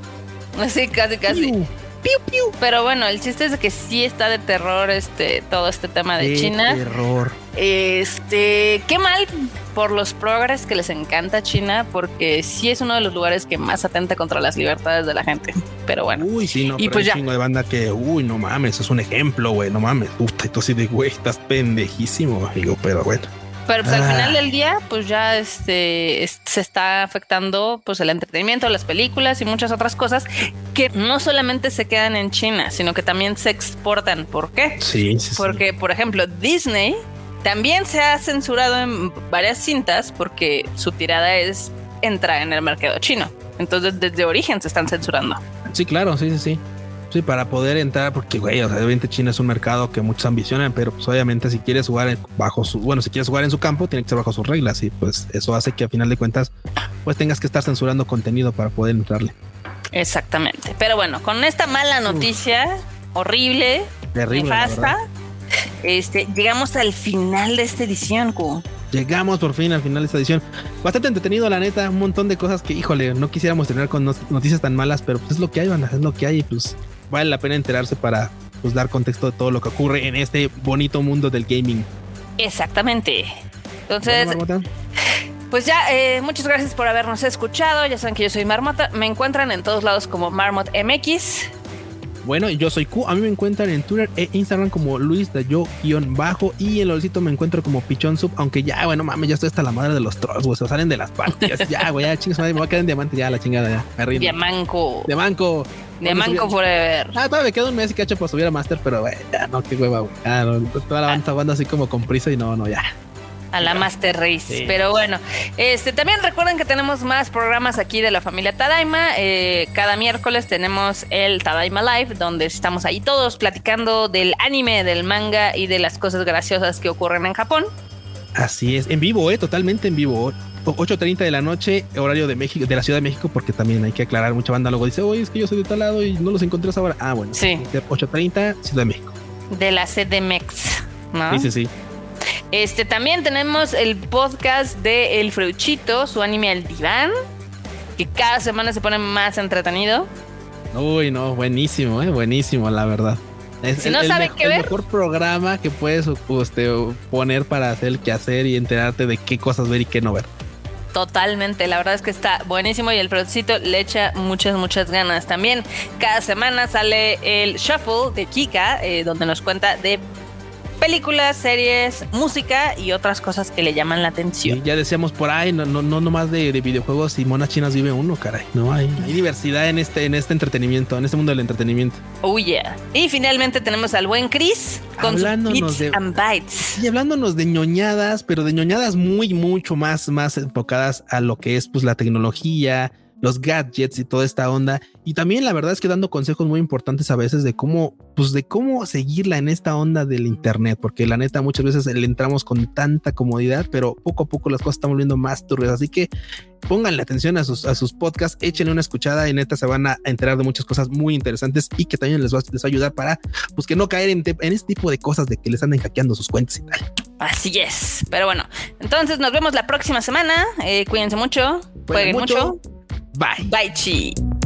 Sí, casi, casi. Pero bueno, el chiste es que sí está de terror este todo este tema de, China. Terror. Este, qué mal por los progres que les encanta China, porque sí es uno de los lugares que más atenta contra las libertades de la gente. Pero bueno. Uy, sí, no, y pues ya. chingo de banda que, uy, no mames, es un ejemplo, güey, no mames. Uf, tú así de, güey, estás pendejísimo, digo, pero bueno. Pero pues al ah. final del día, pues ya este, se está afectando pues el entretenimiento, las películas y muchas otras cosas que no solamente se quedan en China, sino que también se exportan. ¿Por qué? Sí, sí Porque, por ejemplo, Disney también se ha censurado en varias cintas porque su tirada es entrar en el mercado chino. Entonces, desde origen se están censurando. Sí, claro, sí, sí, sí. Sí, para poder entrar, porque, güey, o sea, obviamente China es un mercado que muchos ambicionan, pero pues obviamente si quieres jugar bajo su, bueno, si quieres jugar en su campo, tiene que ser bajo sus reglas y pues eso hace que a final de cuentas, pues tengas que estar censurando contenido para poder entrarle. Exactamente. Pero bueno, con esta mala noticia, horrible, terrible, nefasta, este, llegamos al final de esta edición, Q. Llegamos por fin al final de esta edición. Bastante entretenido, la neta. Un montón de cosas que, híjole, no quisiéramos tener con noticias tan malas, pero pues es lo que hay, banda, es lo que hay. Y pues vale la pena enterarse para pues, dar contexto de todo lo que ocurre en este bonito mundo del gaming. Exactamente. Entonces, pues ya, eh, muchas gracias por habernos escuchado. Ya saben que yo soy Marmota. Me encuentran en todos lados como Marmot MX. Bueno, yo soy Q. A mí me encuentran en Twitter e Instagram como Luis de yo bajo y en LOLcito me encuentro como Pichón Sub. Aunque ya, bueno, mames, ya estoy hasta la madre de los trolls, güey. Se salen de las partidas. ya, güey, ya chingas, me voy a quedar en diamante ya, la chingada, ya. Me rindo. Diamanco. Diamanco. Diamanco forever. Ah, todavía me queda un mes y cacho para subir a Master, pero güey, ya no, qué hueva, güey. toda la banda está jugando así como con prisa y no, no, ya a la Master Race. Pero bueno, este también recuerden que tenemos más programas aquí de la familia Tadaima. Eh, cada miércoles tenemos el Tadaima Live, donde estamos ahí todos platicando del anime, del manga y de las cosas graciosas que ocurren en Japón. Así es, en vivo, eh, totalmente en vivo. 8.30 de la noche, horario de México, de la Ciudad de México, porque también hay que aclarar, mucha banda luego dice, oye, es que yo soy de tal lado y no los encontré esa hora. Ah, bueno, sí. 8.30, Ciudad de México. De la CDMX, ¿no? Sí, sí, sí. Este, también tenemos el podcast de El Freuchito, su anime al diván, que cada semana se pone más entretenido. Uy, no, buenísimo, eh, buenísimo, la verdad. Es si el, no qué ver. mejor programa que puedes este, poner para hacer el quehacer y enterarte de qué cosas ver y qué no ver. Totalmente, la verdad es que está buenísimo y el Freuchito le echa muchas, muchas ganas. También cada semana sale el Shuffle de Kika, eh, donde nos cuenta de películas, series, música y otras cosas que le llaman la atención. ya decíamos por ahí, no, no, no nomás de, videojuegos y monas chinas vive uno, caray. No hay, hay diversidad en este, en este entretenimiento, en este mundo del entretenimiento. Oh yeah. Y finalmente tenemos al buen Chris con Bits and Bytes. Y hablándonos de ñoñadas, pero de ñoñadas muy, mucho más, más enfocadas a lo que es pues la tecnología, los gadgets y toda esta onda. Y también la verdad es que dando consejos muy importantes a veces de cómo, pues de cómo seguirla en esta onda del internet, porque la neta muchas veces le entramos con tanta comodidad, pero poco a poco las cosas están volviendo más turbias. Así que pónganle atención a sus, a sus podcasts, échenle una escuchada y neta se van a enterar de muchas cosas muy interesantes y que también les va, les va a ayudar para pues que no caer en, en este tipo de cosas de que les anden hackeando sus cuentas y tal. Así es. Pero bueno, entonces nos vemos la próxima semana. Eh, cuídense mucho. Jueguen mucho. 拜拜！